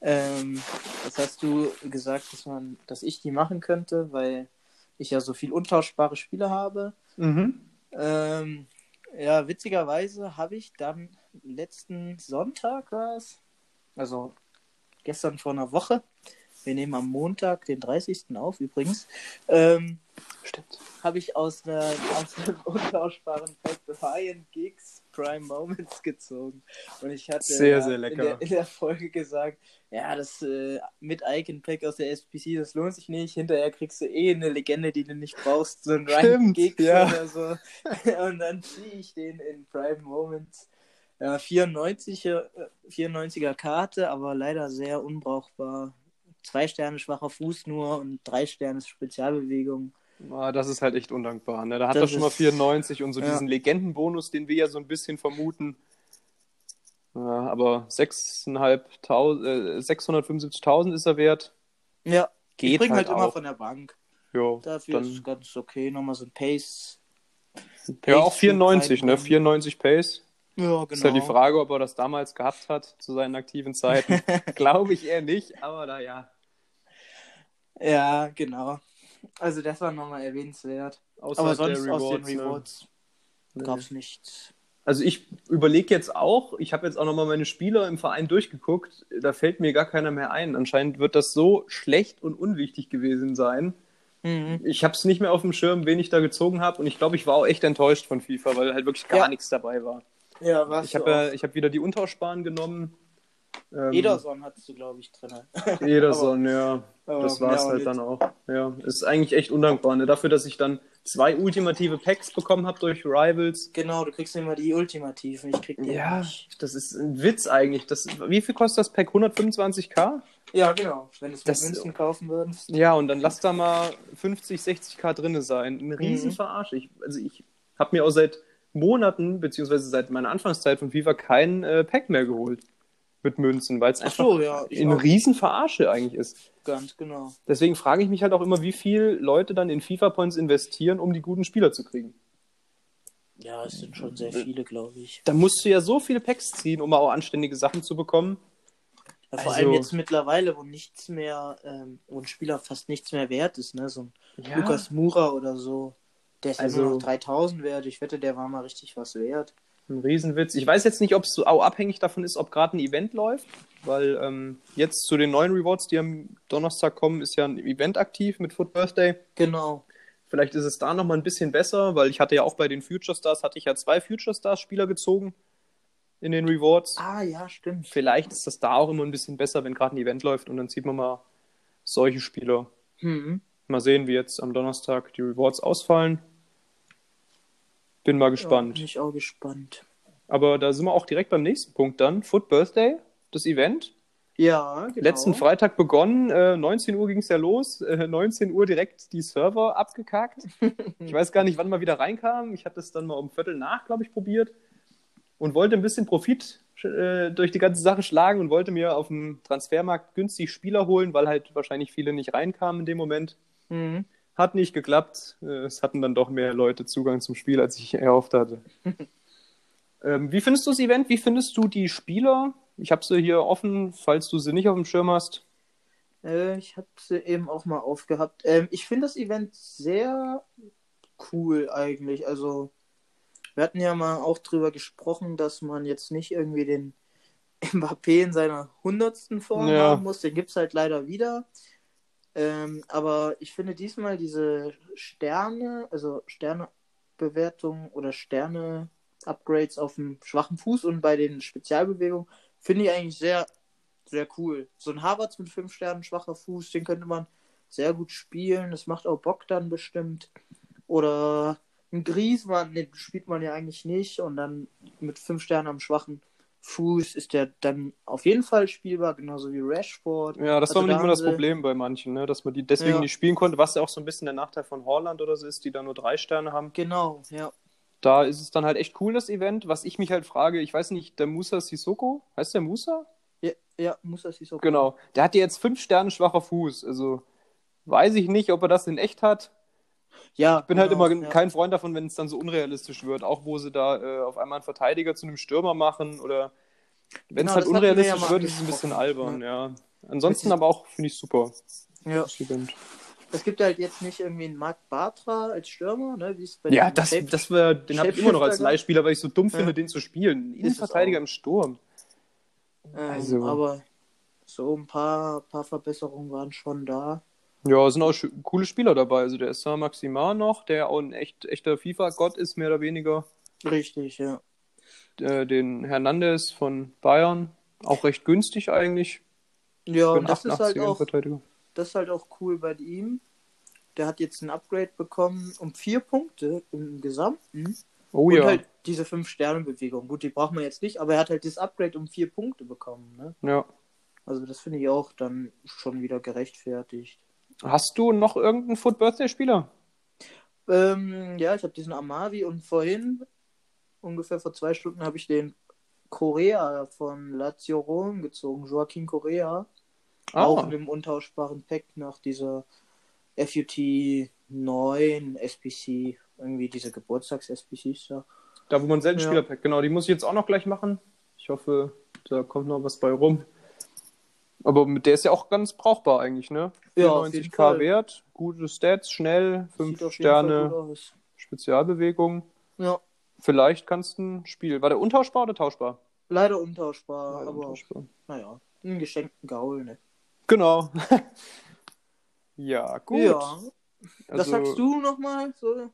ähm, das hast du gesagt, dass man, dass ich die machen könnte, weil ich ja so viel untauschbare Spiele habe. Mhm. Ähm, ja, witzigerweise habe ich dann letzten Sonntag war es, also gestern vor einer Woche, wir nehmen am Montag, den 30. auf übrigens, ähm, Stimmt. habe ich aus, einer, aus einem *laughs* untauschbaren Pack Ryan Gigs Prime Moments gezogen. Und ich hatte Sehr, sehr In, der, in der Folge gesagt, ja, das äh, mit Icon Pack aus der SPC, das lohnt sich nicht. Hinterher kriegst du eh eine Legende, die du nicht brauchst, so ein Ryan Giggs ja. oder so. *laughs* Und dann ziehe ich den in Prime Moments. Ja, 94er, äh, 94er Karte, aber leider sehr unbrauchbar. Zwei Sterne schwacher Fuß nur und drei Sterne Spezialbewegung. Ah, das ist halt echt undankbar. Ne? Da hat Das er schon mal ist- 94 und so Ja. diesen Legendenbonus, den wir ja so ein bisschen vermuten. Ja, aber 6.500, äh, 675.000 ist er wert. Ja, Geht ich bringe halt, halt immer von der Bank. Jo, Dafür ist dann, ganz okay. Nochmal so ein Pace. ja, auch Pace 94, ne? reinbringen. 94 Pace. Ja, genau. Ist halt die Frage, ob er das damals gehabt hat zu seinen aktiven Zeiten. *laughs* Glaube ich eher nicht, aber naja. Ja, genau. Also das war nochmal erwähnenswert. Außer Aber sonst aus den ne? Rewards Nee. gab es nichts. Also ich überlege jetzt auch, ich habe jetzt auch nochmal meine Spieler im Verein durchgeguckt, da fällt mir gar keiner mehr ein. Anscheinend wird das so schlecht und unwichtig gewesen sein. Mhm. Ich habe es nicht mehr auf dem Schirm, wen ich da gezogen habe und ich glaube, ich war auch echt enttäuscht von FIFA, weil halt wirklich gar Ja. nichts dabei war. Ja, was? Ich habe ja, ich habe wieder die Untauschbaren genommen. Ähm, Ederson hattest du, glaube ich, drin. *laughs* Ederson, ja. Aber Das war es halt nicht. dann auch. Ja, ist eigentlich echt undankbar. Ne? Dafür, dass ich dann zwei ultimative Packs bekommen habe durch Rivals. Genau, du kriegst immer die Ultimativen. Ich krieg die Ja, nicht. das ist ein Witz eigentlich. Das, wie viel kostet das Pack? 125k? Ja, genau. Wenn du es mit Das- Münzen kaufen würdest. Ja, und dann lass da mal 50, 60k drinne sein. Mhm. Eine Riesenverarsche. Ich, also ich habe mir auch seit Monaten, beziehungsweise seit meiner Anfangszeit von FIFA kein äh, Pack mehr geholt mit Münzen, weil es Ach einfach so, ja. Eine auch. Riesenverarsche eigentlich ist. Ganz genau. Deswegen frage ich mich halt auch immer, wie viel Leute dann in FIFA-Points investieren, um die guten Spieler zu kriegen. Ja, es sind schon sehr viele, glaube ich. Da musst du ja so viele Packs ziehen, um auch anständige Sachen zu bekommen. Ja, vor Also- allem jetzt mittlerweile, wo nichts mehr, ähm, wo ein Spieler fast nichts mehr wert ist, ne? So ein Lukas Mura oder so. Der ist Also- nur noch 3000 wert. Ich wette, der war mal richtig was wert. Ein Riesenwitz. Ich weiß jetzt nicht, ob es so auch abhängig davon ist, ob gerade ein Event läuft, weil ähm, jetzt zu den neuen Rewards, die am Donnerstag kommen, ist ja ein Event aktiv mit Foot Birthday. Genau. Vielleicht ist es da nochmal ein bisschen besser, weil ich hatte ja auch bei den Future Stars, hatte ich ja zwei Future Stars Spieler gezogen in den Rewards. Ah, ja, stimmt. Vielleicht ist das da auch immer ein bisschen besser, wenn gerade ein Event läuft und dann sieht man mal solche Spieler. Mhm. Mal sehen, wie jetzt am Donnerstag die Rewards ausfallen. Bin mal Ja, gespannt. bin ich auch gespannt. Aber da sind wir auch direkt beim nächsten Punkt dann. Foot Birthday, das Event. Ja, genau. Letzten Freitag begonnen, äh, 19 Uhr ging es ja los, äh, 19 Uhr direkt die Server abgekackt. *laughs* ich weiß gar nicht, wann mal wieder reinkam. Ich hatte es dann mal um Viertel nach, glaube ich, probiert und wollte ein bisschen Profit äh, durch die ganze Sache schlagen und wollte mir auf dem Transfermarkt günstig Spieler holen, weil halt wahrscheinlich viele nicht reinkamen in dem Moment. Mhm. Hat nicht geklappt. Äh, Es hatten dann doch mehr Leute Zugang zum Spiel, als ich erhofft hatte. *laughs* ähm, wie findest du das Event? Wie findest du die Spieler? Ich habe sie hier offen, falls du sie nicht auf dem Schirm hast. Äh, ich habe sie eben auch mal aufgehabt. Ähm, ich finde das Event sehr cool eigentlich. Also, wir hatten ja mal auch drüber gesprochen, dass man jetzt nicht irgendwie den *laughs* Mbappé in seiner hundertsten Form Ja. haben muss. Den gibt es halt leider wieder. Ähm, aber ich finde diesmal diese Sterne, also Sternebewertung oder Sterne-Upgrades auf dem schwachen Fuß und bei den Spezialbewegungen finde ich eigentlich sehr, sehr cool. So ein Harvards mit fünf Sternen, schwacher Fuß, den könnte man sehr gut spielen. Das macht auch Bock dann bestimmt. Oder ein Griezmann, den spielt man ja eigentlich nicht. Und dann mit fünf Sternen am schwachen Fuß ist der dann auf jeden Fall spielbar, genauso wie Rashford. Ja, das Also war da nicht immer haben das Problem bei manchen, ne? dass man die deswegen Ja. nicht spielen konnte, was ja auch so ein bisschen der Nachteil von Holland oder so ist, die da nur drei Sterne haben. Genau, ja. Da ist es dann halt echt cool, das Event. Was ich mich halt frage, ich weiß nicht, der Musa Sissoko, heißt der Musa? Ja, ja nicht so Genau. Der hat ja jetzt fünf Sterne schwacher Fuß. Also weiß ich nicht, ob er das in echt hat. Ja, Ich bin halt genau, immer ja. kein Freund davon, wenn es dann so unrealistisch wird. Auch wo sie da äh, auf einmal einen Verteidiger zu einem Stürmer machen oder wenn es Genau, halt wir ja unrealistisch wird, ist es ein bisschen albern, ja. Ansonsten Das ist- aber auch, finde ich super. Ja. Es gibt halt jetzt nicht irgendwie einen Marc Bartra als Stürmer, ne? Wie bei Ja, den das, Shape- das wär, den habe ich immer noch als Leihspieler, weil ich so dumm Ja. finde, den zu spielen. Innenverteidiger im Sturm. ähm, also- Aber so ein paar, paar Verbesserungen waren schon da. Ja, sind auch coole Spieler dabei. Also der ist Saint Maximin noch, der auch ein echt, echter FIFA-Gott ist, mehr oder weniger. Richtig, ja. Äh, den Hernandez von Bayern, auch recht günstig eigentlich. Ja, und das ist halt 88er auch, das ist halt auch cool bei ihm. Der hat jetzt ein Upgrade bekommen um vier Punkte im Gesamten. Oh und ja. halt diese fünf Sterne Bewegung. Gut, die braucht man jetzt nicht, aber er hat halt das Upgrade um vier Punkte bekommen. Ne? ja. Also das finde ich auch dann schon wieder gerechtfertigt. Hast du noch irgendeinen Foot Birthday Spieler? Ähm, ja, ich habe diesen Amavi und vorhin, ungefähr vor zwei Stunden, habe ich den Korea von Lazio Rom gezogen, Joaquin Korea. Auch in dem untauschbaren Pack nach dieser FUT 9 SPC, irgendwie diese Geburtstags-SPCs da. Da, wo man selten Ja. Spieler packt. Genau, die muss ich jetzt auch noch gleich machen. Ich hoffe, da kommt noch was bei rum. Aber mit der ist ja auch ganz brauchbar eigentlich, ne? Ja, auf jeden 94k Fall. Wert, gute Stats, schnell, 5 Sieht auf jeden Fall Sterne. Spezialbewegung. Ja, Vielleicht kannst du ein Spiel. War der untauschbar oder tauschbar? leider untauschbar, Leider aber untauschbar. naja, einen geschenkten Gaul, ne? Genau. *laughs* ja, gut. Ja, Was Also, sagst du nochmal? So,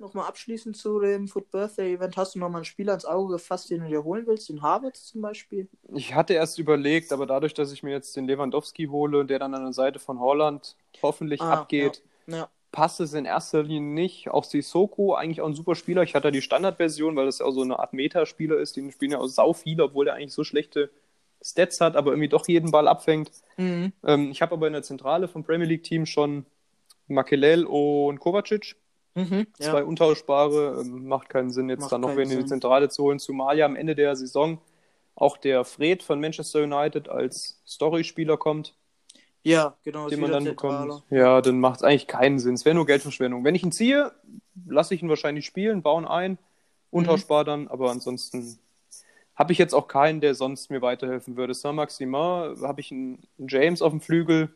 nochmal abschließend zu dem Foot Birthday Event. Hast du nochmal einen Spieler ins Auge gefasst, den du dir holen willst? Den Harvard zum Beispiel? Ich hatte erst überlegt, aber dadurch, dass ich mir jetzt den Lewandowski hole, der dann an der Seite von Holland hoffentlich Ah, abgeht, Ja, passt es in erster Linie nicht. Auch Sissoko, eigentlich auch ein super Spieler. Ich hatte ja die Standardversion, weil das ja auch so eine Art Meta-Spieler ist. Den spielen ja auch sau viele, obwohl der eigentlich so schlechte Stats hat, aber irgendwie doch jeden Ball abfängt. mhm. Ähm, ich habe aber in der Zentrale vom Premier League-Team schon Makelel und Kovacic. Mhm. Zwei Ja. untauschbare. Ähm, macht keinen Sinn, jetzt Macht dann noch wen in die. Zentrale zu holen, zumal ja am Ende der Saison auch der Fred von Manchester United als Story-Spieler kommt, ja, genau. den man dann zentraler. bekommt. Ja, dann macht es eigentlich keinen Sinn. Es wäre nur Geldverschwendung. Wenn ich ihn ziehe, lasse ich ihn wahrscheinlich spielen, bauen ein, Mhm. untauschbar dann, aber ansonsten habe ich jetzt auch keinen, der sonst mir weiterhelfen würde. Saint-Maximin habe ich einen James auf dem Flügel,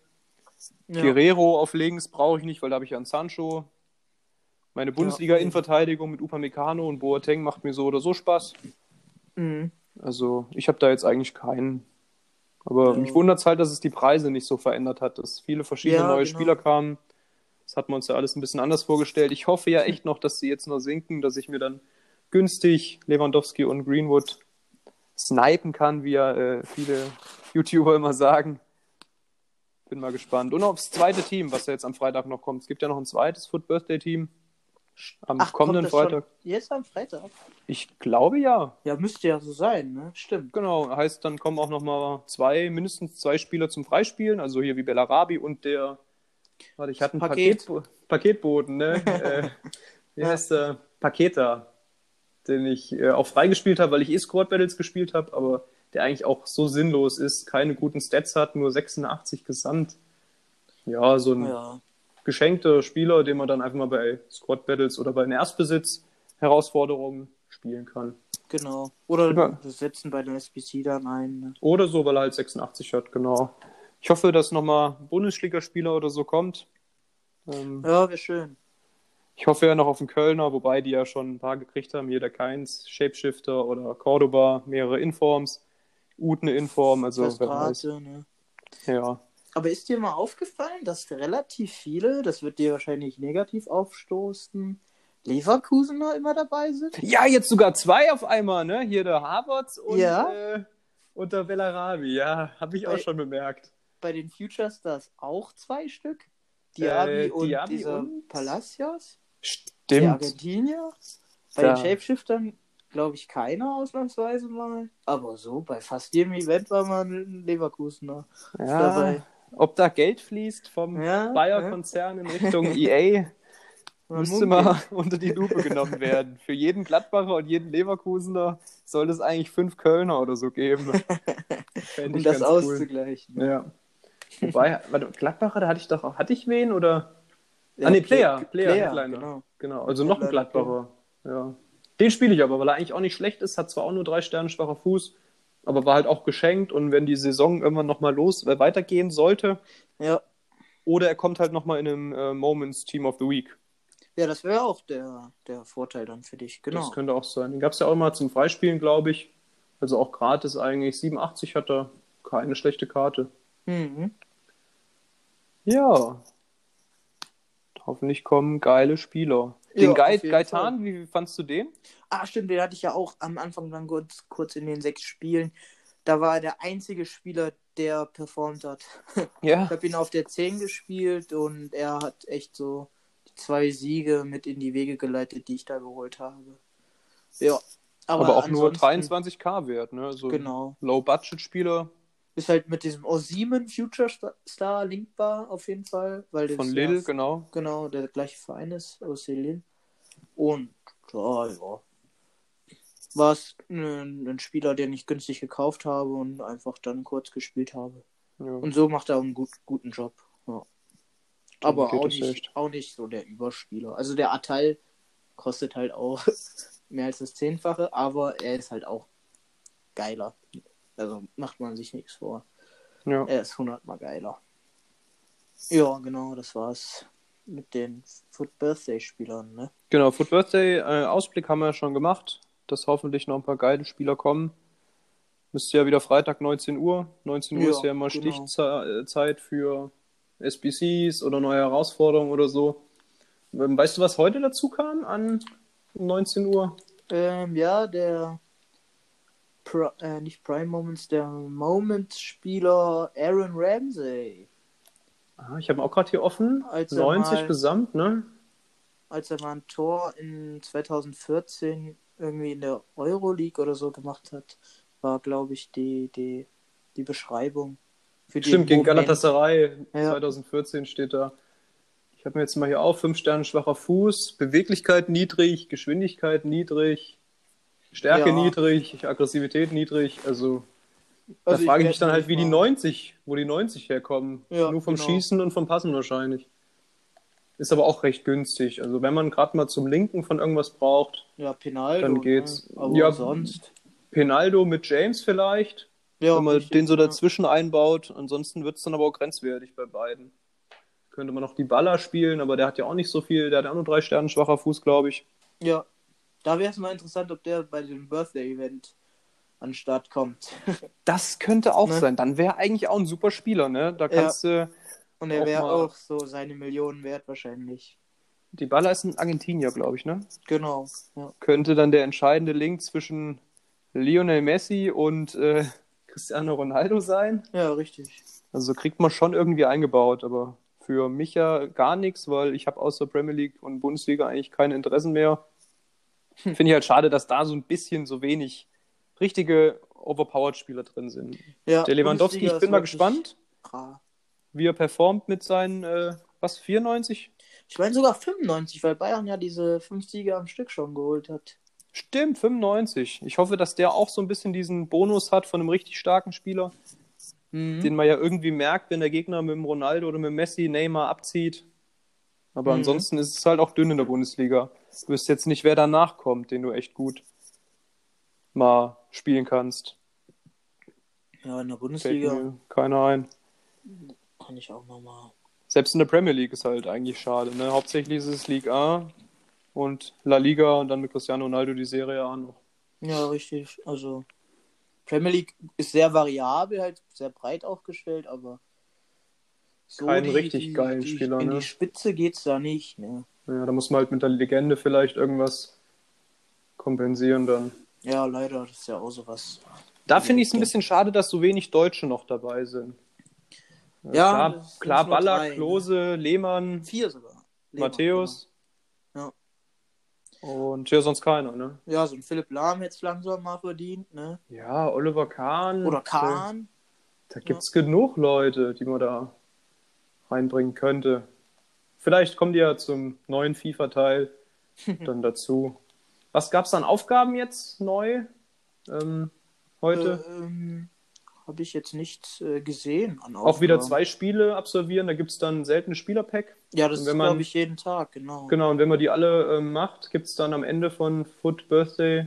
Ja. Guerrero auf links brauche ich nicht, weil da habe ich ja einen Sancho. Meine Bundesliga-Innenverteidigung mit Upamecano und Boateng macht mir so oder so Spaß. Mhm. Also ich habe da jetzt eigentlich keinen. Aber Ja. mich wundert es halt, dass es die Preise nicht so verändert hat, dass viele verschiedene Ja, neue genau. Spieler kamen. Das hat man uns ja alles ein bisschen anders vorgestellt. Ich hoffe ja echt noch, dass sie jetzt noch sinken, dass ich mir dann günstig Lewandowski und Greenwood snipen kann, wie ja äh, viele YouTuber immer sagen. Bin mal gespannt. Und aufs zweite Team, was ja jetzt am Freitag noch kommt. Es gibt ja noch ein zweites Foot Birthday Team am Ach, kommenden Freitag. Schon jetzt am Freitag? Ich glaube ja. Ja, müsste ja so sein, ne? Stimmt. Genau, heißt, dann kommen auch nochmal zwei, mindestens zwei Spieler zum Freispielen, also hier wie Bellarabi und der, warte, ich hatte einen Paket. Paket. Paketboten, ne? *laughs* äh, wie heißt der? Paketa, den ich äh, auch freigespielt habe, weil ich eh Squad Battles gespielt habe, aber der eigentlich auch so sinnlos ist, keine guten Stats hat, nur 86 gesamt. Ja, so ein Ja. Geschenkter Spieler, den man dann einfach mal bei Squad Battles oder bei den Erstbesitz-Herausforderungen spielen kann. Genau. Oder wir setzen bei den SBC dann ein. Ne? Oder so, weil er halt 86 hat, genau. Ich hoffe, dass nochmal Bundesligaspieler oder so kommt. Ähm, Ja, wäre schön. Ich hoffe ja noch auf den Kölner, wobei die ja schon ein paar gekriegt haben. Hier der Keins, Shapeshifter oder Cordoba, mehrere Informs. Ute eine Inform, also wer weiß. Ne? Ja. Aber ist dir mal aufgefallen, dass relativ viele, das wird dir wahrscheinlich negativ aufstoßen, Leverkusener immer dabei sind? ja, jetzt sogar zwei auf einmal, ne? Hier der Havertz und, Ja. äh, und der Bellarabi. Ja, habe ich auch Bei- schon bemerkt. Bei den Future Stars auch zwei Stück. Diaby Äh, und Diaby dieser und- Palacios. Die Stimmt. Argentinier. Bei Da- den Shapeshiftern glaube ich keiner ausnahmsweise mal. Aber so, bei fast jedem Event war mal ein Leverkusener Ja, dabei. Ob da Geld fließt vom Ja, Bayer-Konzern in Richtung *laughs* EA, müsste mal *laughs* unter die Lupe genommen werden. Für jeden Gladbacher und jeden Leverkusener soll es eigentlich fünf Kölner oder so geben. *laughs* Um das ganz cool. auszugleichen. Ja. Wobei, warte, Gladbacher, da hatte ich doch, hatte ich wen oder? Ja, ah, nee, Player. Play- Player, Player, Headliner. genau. Genau, also noch ein Gladbacher. Ja. Den spiele ich aber, weil er eigentlich auch nicht schlecht ist, hat zwar auch nur drei Sterne schwacher Fuß, aber war halt auch geschenkt und wenn die Saison irgendwann nochmal los, äh, weitergehen sollte, Ja. oder er kommt halt nochmal in einem äh, Moments Team of the Week. Ja, das wäre auch der, der Vorteil dann für dich. Genau. Das könnte auch sein. Den gab es ja auch mal zum Freispielen, glaube ich. Also auch gratis eigentlich. 87 hat er. Keine schlechte Karte. Mhm. Ja. Hoffentlich kommen geile Spieler. Den Ja, Gai auf jeden Gaetan, wie fandst du den? Ah, stimmt, den hatte ich ja auch am Anfang dann kurz, kurz in den sechs Spielen. Da war er der einzige Spieler, der performt hat. *laughs* Ja. Ich habe ihn auf der 10 gespielt und er hat echt so die zwei Siege mit in die Wege geleitet, die ich da geholt habe. Ja. Aber, Aber, auch nur ansonsten- 23k wert, ne? So ein Genau. Low-Budget-Spieler Ist halt mit diesem Osiemen Future Sta- Star linkbar auf jeden Fall. Weil von ja Lille, genau. genau der gleiche Verein ist aus Lille. Und ja, ja. War es ein, ein Spieler, den ich günstig gekauft habe und einfach dann kurz gespielt habe. Ja. Und so macht er einen gut, guten Job. Ja. Aber auch nicht, echt. auch nicht so der Überspieler. Also der Atal kostet halt auch *laughs* mehr als das Zehnfache, aber er ist halt auch geiler. Also macht man sich nichts vor. ja. Er ist hundertmal geiler. Ja, genau, das war's mit den Foot Birthday Spielern, ne? Genau, Foot Birthday, äh, Ausblick haben wir ja schon gemacht, dass hoffentlich noch ein paar geile Spieler kommen. Müsste ja wieder Freitag 19 Uhr. 19 Uhr Ja, ist ja immer genau. Stichzeit für SBCs oder neue Herausforderungen oder so. Ähm, Weißt du, was heute dazu kam an 19 Uhr? Ähm, ja, der Pri äh, nicht Prime Moments, der Moment-Spieler Aaron Ramsey. Ah, ich habe auch gerade hier offen. Als er 90 mal- gesamt, ne? als er mal ein Tor in 2014 irgendwie in der Euroleague oder so gemacht hat, war, glaube ich, die, die, die Beschreibung. Für Stimmt, gegen. Galatasaray Ja. 2014 steht da. Ich habe mir jetzt mal hier auf, 5 Sterne schwacher Fuß, Beweglichkeit niedrig, Geschwindigkeit niedrig, Stärke Ja. niedrig, Aggressivität niedrig. Also, Also da frage ich mich dann halt, wie die mal- 90, wo die 90 herkommen. Ja, Nur vom genau. Schießen und vom Passen wahrscheinlich. Ist aber auch recht günstig. Also wenn man gerade mal zum Linken von irgendwas braucht, Ja, Penaldo. Dann geht's. Ne? Aber Ja, sonst. Penaldo mit James vielleicht, Ja, wenn man richtig, den so ja. dazwischen einbaut. Ansonsten wird es dann aber auch grenzwertig bei beiden. Könnte man noch die Baller spielen, aber der hat ja auch nicht so viel. Der hat auch nur drei Sterne schwacher Fuß, glaube ich. Ja. Da wäre es mal interessant, ob der bei dem Birthday-Event an den Start kommt. *laughs* Das könnte auch Ne? sein. Dann wäre eigentlich auch ein super Spieler, ne? Da kannst du. Und er wäre auch so seine Millionen wert wahrscheinlich. Die Baller ist ein Argentinier, glaube ich, ne? Genau. Ja. Könnte dann der entscheidende Link zwischen Lionel Messi und äh, *laughs* Cristiano Ronaldo sein. ja, richtig. Also kriegt man schon irgendwie eingebaut, aber für mich ja gar nichts, weil ich habe außer Premier League und Bundesliga eigentlich keine Interessen mehr. Hm. Finde ich halt schade, dass da so ein bisschen so wenig richtige overpowered Spieler drin sind. Ja, Der Lewandowski, ich bin mal gespannt, rar. wie er performt mit seinen, äh, was, 94? Ich meine sogar 95, weil Bayern ja diese fünf Siege am Stück schon geholt hat. Stimmt, 95. Ich hoffe, dass der auch so ein bisschen diesen Bonus hat von einem richtig starken Spieler, Mhm. den man ja irgendwie merkt, wenn der Gegner mit dem Ronaldo oder mit dem Messi Neymar abzieht. Aber Mhm. ansonsten ist es halt auch dünn in der Bundesliga. Du wirst jetzt nicht, wer danach kommt, den du echt gut mal spielen kannst. Ja, in der Bundesliga keiner ein. kann ich auch nochmal. Selbst in der Premier League ist halt eigentlich schade. Ne? Hauptsächlich ist es Ligue A und La Liga und dann mit Cristiano Ronaldo die Serie A noch. Ja, richtig. Also Premier League ist sehr variabel, halt sehr breit aufgestellt, aber so Keinen richtig geilen die, Spieler, In ne? die Spitze geht's da nicht, ne? Ja, da muss man halt mit der Legende vielleicht irgendwas kompensieren dann. Ja, leider, das ist ja auch sowas. Da finde ich es ein bisschen schade, dass so wenig Deutsche noch dabei sind. Ja, klar, klar Baller, drei, ne? Klose, Lehmann, Vier sogar. Lehmann, Matthäus. Ja. Und ja, sonst keiner, ne? genau. Ja, so ein Philipp Lahm hätte es langsam mal verdient, ne? Ja, Oliver Kahn. Oder Kahn. Da, da gibt es genug Leute, die man da reinbringen könnte. Vielleicht kommen die ja zum neuen FIFA-Teil *laughs* dann dazu. Was gab es an Aufgaben jetzt neu ähm, heute? Äh, ähm, Habe ich jetzt nicht äh, gesehen. Auch wieder zwei Spiele absolvieren, da gibt es dann ein seltenes Spielerpack. Ja, das glaube ich, jeden Tag, genau. Genau, und wenn man die alle ähm, macht, gibt es dann am Ende von Foot Birthday,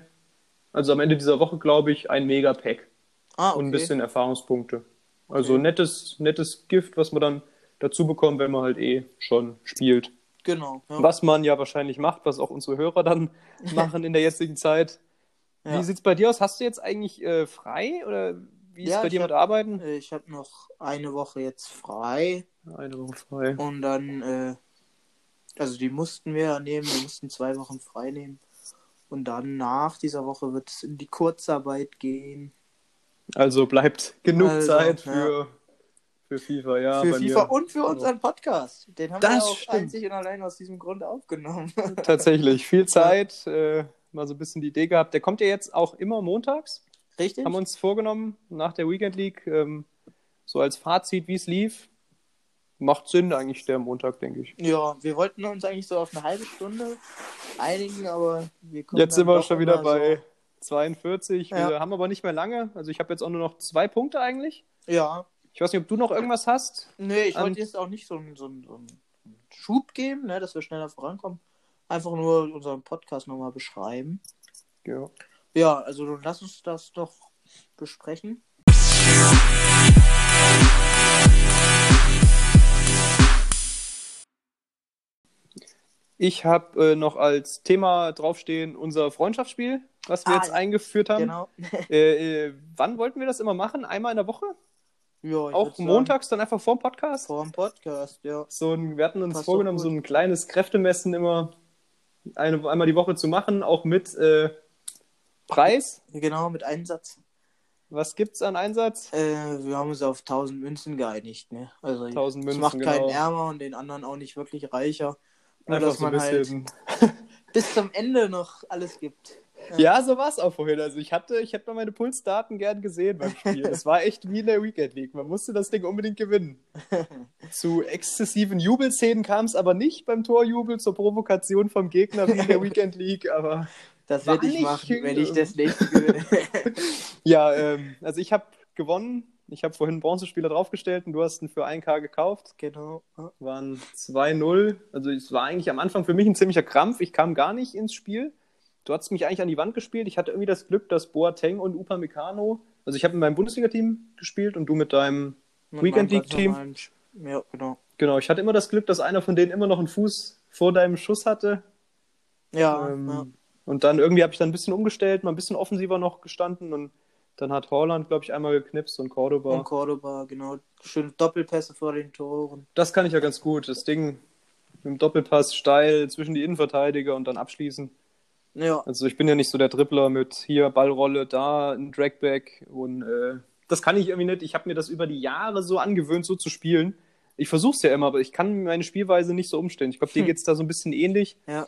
also am Ende dieser Woche, glaube ich, ein Mega-Pack Ah, okay. und ein bisschen Erfahrungspunkte. Also Okay. nettes, nettes Gift, was man dann dazu bekommt, wenn man halt eh schon spielt. Genau. Ja. Was man ja wahrscheinlich macht, was auch unsere Hörer dann *laughs* machen in der jetzigen Zeit. Ja. Wie sieht's bei dir aus? Hast du jetzt eigentlich äh, frei oder wie ist Ja, es bei dir mit Arbeiten? Äh, Ich habe noch eine Woche jetzt frei Eine Woche frei. und dann, äh, also die mussten wir ja nehmen, wir mussten zwei Wochen frei nehmen. Und dann nach dieser Woche wird es in die Kurzarbeit gehen. Also bleibt genug Also, Zeit für, für FIFA, ja. für FIFA mir. und für unseren Podcast. Den haben Das wir auch stimmt. einzig und allein aus diesem Grund aufgenommen. *laughs* Tatsächlich, viel Zeit, äh, mal so ein bisschen die Idee gehabt. Der kommt ja jetzt auch immer montags. Richtig? Haben uns vorgenommen, nach der Weekend League, ähm, so als Fazit, wie es lief. Macht Sinn eigentlich der Montag, denke ich. Ja, wir wollten uns eigentlich so auf eine halbe Stunde einigen, aber wir kommen Jetzt sind wir schon wieder bei 42. Ja. Wir haben aber nicht mehr lange. Also ich habe jetzt auch nur noch zwei Punkte eigentlich. So. Ja, Ich weiß nicht, ob du noch irgendwas hast. nee, ich wollte jetzt auch nicht so einen, so, einen, so einen Schub geben, ne, dass wir schneller vorankommen. Einfach nur unseren Podcast nochmal beschreiben. Ja. Ja, also lass uns das doch besprechen. Ich habe äh, noch als Thema draufstehen unser Freundschaftsspiel, was wir Ah, jetzt eingeführt haben. Genau. *laughs* Äh, äh, wann wollten wir das immer machen? Einmal in der Woche? Ja, Auch würd sagen, montags dann einfach vor dem Podcast? Vor dem Podcast, ja. So ein, wir hatten uns Passt vorgenommen, so ein kleines Kräftemessen immer eine, einmal die Woche zu machen, auch mit äh, Preis. Genau, mit Einsatz. Was gibt's an Einsatz? Äh, wir haben uns auf 1000 Münzen geeinigt, ne? Also 1000 das Münzen, macht keinen genau. ärmer und den anderen auch nicht wirklich reicher. Nur, Einfach dass so man halt *laughs* bis zum Ende noch alles gibt. Ja, so war es auch vorhin. Also ich hatte, ich hätte mal meine Pulsdaten gern gesehen beim Spiel. Es war echt wie in der Weekend League. Man musste das Ding unbedingt gewinnen. *laughs* Zu exzessiven Jubelszenen kam es aber nicht beim Torjubel zur Provokation vom Gegner wie in der Weekend League. Aber Das werde ich machen, wenn schön. ich das nächste gewinne. *laughs* ja, ähm, also ich habe gewonnen. Ich habe vorhin einen Bronzespieler draufgestellt und du hast ihn für 1K gekauft. genau. Waren 2-0. Also es war eigentlich am Anfang für mich ein ziemlicher Krampf. Ich kam gar nicht ins Spiel. Du hast mich eigentlich an die Wand gespielt. Ich hatte irgendwie das Glück, dass Boateng und Upamecano, also ich habe in meinem Bundesliga-Team gespielt und du mit deinem Mit Weekend meinem League Team. ganz normalen Sch- Ja, genau. Genau, ich hatte immer das Glück, dass einer von denen immer noch einen Fuß vor deinem Schuss hatte. Ja, Ähm, ja. Und dann irgendwie habe ich dann ein bisschen umgestellt, mal ein bisschen offensiver noch gestanden und dann hat Holland, glaube ich, einmal geknipst und Cordoba. Und Cordoba, genau. Schöne Doppelpässe vor den Toren. Das kann ich ja ganz gut. Das Ding mit dem Doppelpass steil zwischen die Innenverteidiger und dann abschließen. Ja, Also ich bin ja nicht so der Dribbler mit hier Ballrolle, da ein Dragback und äh, das kann ich irgendwie nicht. Ich habe mir das über die Jahre so angewöhnt, so zu spielen. Ich versuche es ja immer, aber ich kann meine Spielweise nicht so umstellen. Ich glaube, dir Hm. geht's da so ein bisschen ähnlich. ja.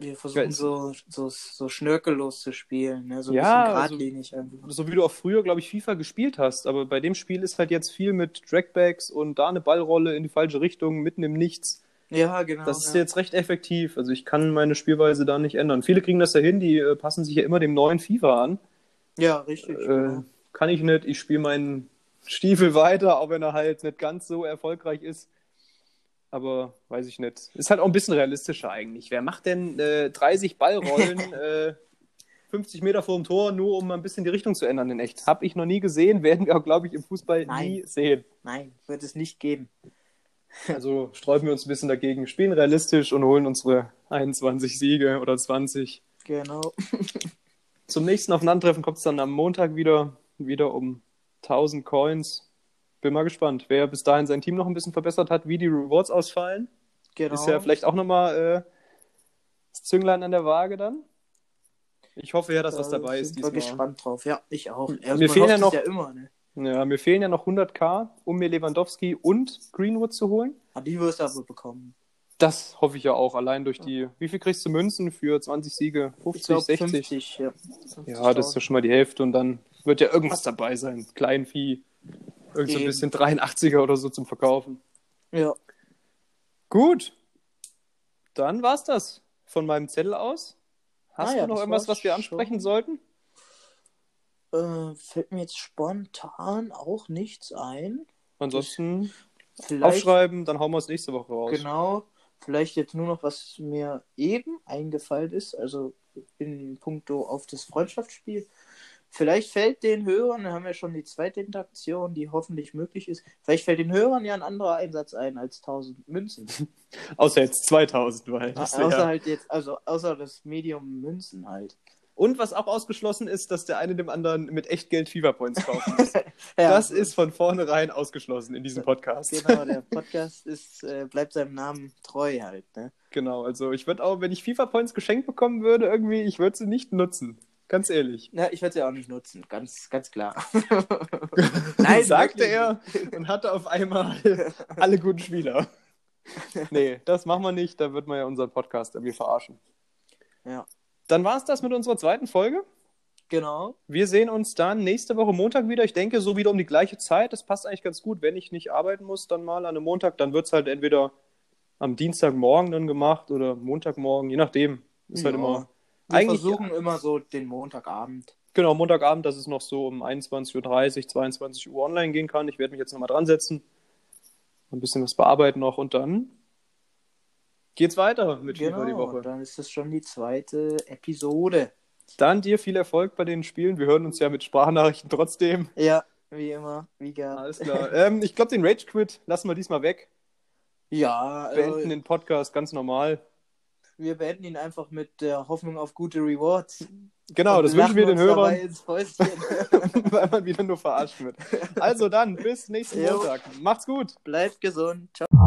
Wir versuchen so, so, so schnörkellos zu spielen, ne? so ein Ja, bisschen also- geradlinig einfach. So wie du auch früher, glaube ich, FIFA gespielt hast. Aber bei dem Spiel ist halt jetzt viel mit Dragbacks und da eine Ballrolle in die falsche Richtung, mitten im Nichts. Ja, genau. Das ist ja. jetzt recht effektiv. Also ich kann meine Spielweise da nicht ändern. Viele kriegen das ja hin, die äh, passen sich ja immer dem neuen FIFA an. ja, richtig. Äh, genau. kann ich nicht. Ich spiele meinen Stiefel weiter, auch wenn er halt nicht ganz so erfolgreich ist. Aber weiß ich nicht. Ist halt auch ein bisschen realistischer eigentlich. Wer macht denn äh, 30 Ballrollen *laughs* äh, 50 Meter vor dem Tor, nur um ein bisschen die Richtung zu ändern in echt? Hab ich noch nie gesehen, *laughs* werden wir auch, glaube ich, im Fußball Nein. nie sehen. Nein, wird es nicht geben. Also sträuben wir uns ein bisschen dagegen, spielen realistisch und holen unsere 21 Siege oder 20. Genau. *laughs* Zum nächsten Aufeinandertreffen kommt es dann am Montag wieder, wieder um 1000 Coins. Bin mal gespannt, wer bis dahin sein Team noch ein bisschen verbessert hat, wie die Rewards ausfallen. genau. Ist ja vielleicht auch nochmal äh, das Zünglein an der Waage dann. Ich hoffe ja, dass was Da dabei ist wir diesmal. gespannt drauf. Ja, ich auch. Mir Also man fehlen ja noch- ja immer, ne? Ja, mir fehlen ja noch 100k, um mir Lewandowski und Greenwood zu holen. Ah, die wirst du aber bekommen. Das hoffe ich ja auch, allein durch die. Wie viel kriegst du Münzen für 20 Siege? 50, Ich glaube 60? 50, ja. Ja, das ist ja schon mal die Hälfte und dann wird ja irgendwas dabei sein. Kleinvieh. Irgend so ein bisschen 83er oder so zum Verkaufen. Ja. Gut. Dann war's das von meinem Zettel aus. Hast Ah ja, du noch das irgendwas, was wir ansprechen schon. sollten? Äh, fällt mir jetzt spontan auch nichts ein. Ansonsten Vielleicht, aufschreiben, dann hauen wir es nächste Woche raus. Genau. Vielleicht jetzt nur noch, was mir eben eingefallen ist, also in puncto auf das Freundschaftsspiel. Vielleicht fällt den Hörern, da haben wir schon die zweite Interaktion, die hoffentlich möglich ist, vielleicht fällt den Hörern ja ein anderer Einsatz ein als 1000 Münzen. *laughs* Außer jetzt 2000, weil außer halt jetzt, also außer das Medium Münzen halt. Und was auch ausgeschlossen ist, dass der eine dem anderen mit Echtgeld FIFA Points kaufen muss. *laughs* Ja, das ist von vornherein ausgeschlossen in diesem Podcast. Genau, der *laughs* Podcast ist, äh, bleibt seinem Namen treu halt, ne? Genau, also ich würde auch, wenn ich FIFA Points geschenkt bekommen würde, irgendwie, ich würde sie nicht nutzen. Ganz ehrlich. Ja, ich werde sie auch nicht nutzen, ganz, ganz klar. *laughs* Nein, sagte er und hatte auf einmal alle guten Spieler. Nee, das machen wir nicht, da wird man ja unseren Podcast irgendwie verarschen. Ja. Dann war es das mit unserer zweiten Folge. Genau. Wir sehen uns dann nächste Woche Montag wieder. Ich denke, so wieder um die gleiche Zeit. Das passt eigentlich ganz gut. Wenn ich nicht arbeiten muss, dann mal an einem Montag, dann wird es halt entweder am Dienstagmorgen dann gemacht oder Montagmorgen, je nachdem. Ist halt Ja. immer. Wir Eigentlich- versuchen immer so den Montagabend. Genau, Montagabend, dass es noch so um 21.30 Uhr, 22 Uhr online gehen kann. Ich werde mich jetzt nochmal dran setzen. Ein bisschen was bearbeiten noch und dann geht's weiter mit FIFA die Genau, Woche. dann ist das schon die zweite Episode. Dann dir viel Erfolg bei den Spielen. Wir hören uns ja mit Sprachnachrichten trotzdem. Ja, wie immer, wie gehabt. Alles klar. *laughs* ähm, ich glaube, den Rage Quit lassen wir diesmal weg. Ja, Beenden also, den Podcast ganz normal. wir beenden ihn einfach mit der Hoffnung auf gute Rewards. Genau, das wünschen wir den Hörern, *laughs* weil man wieder nur verarscht wird. Also dann, bis nächsten. Montag. Macht's gut. Bleibt gesund. Ciao.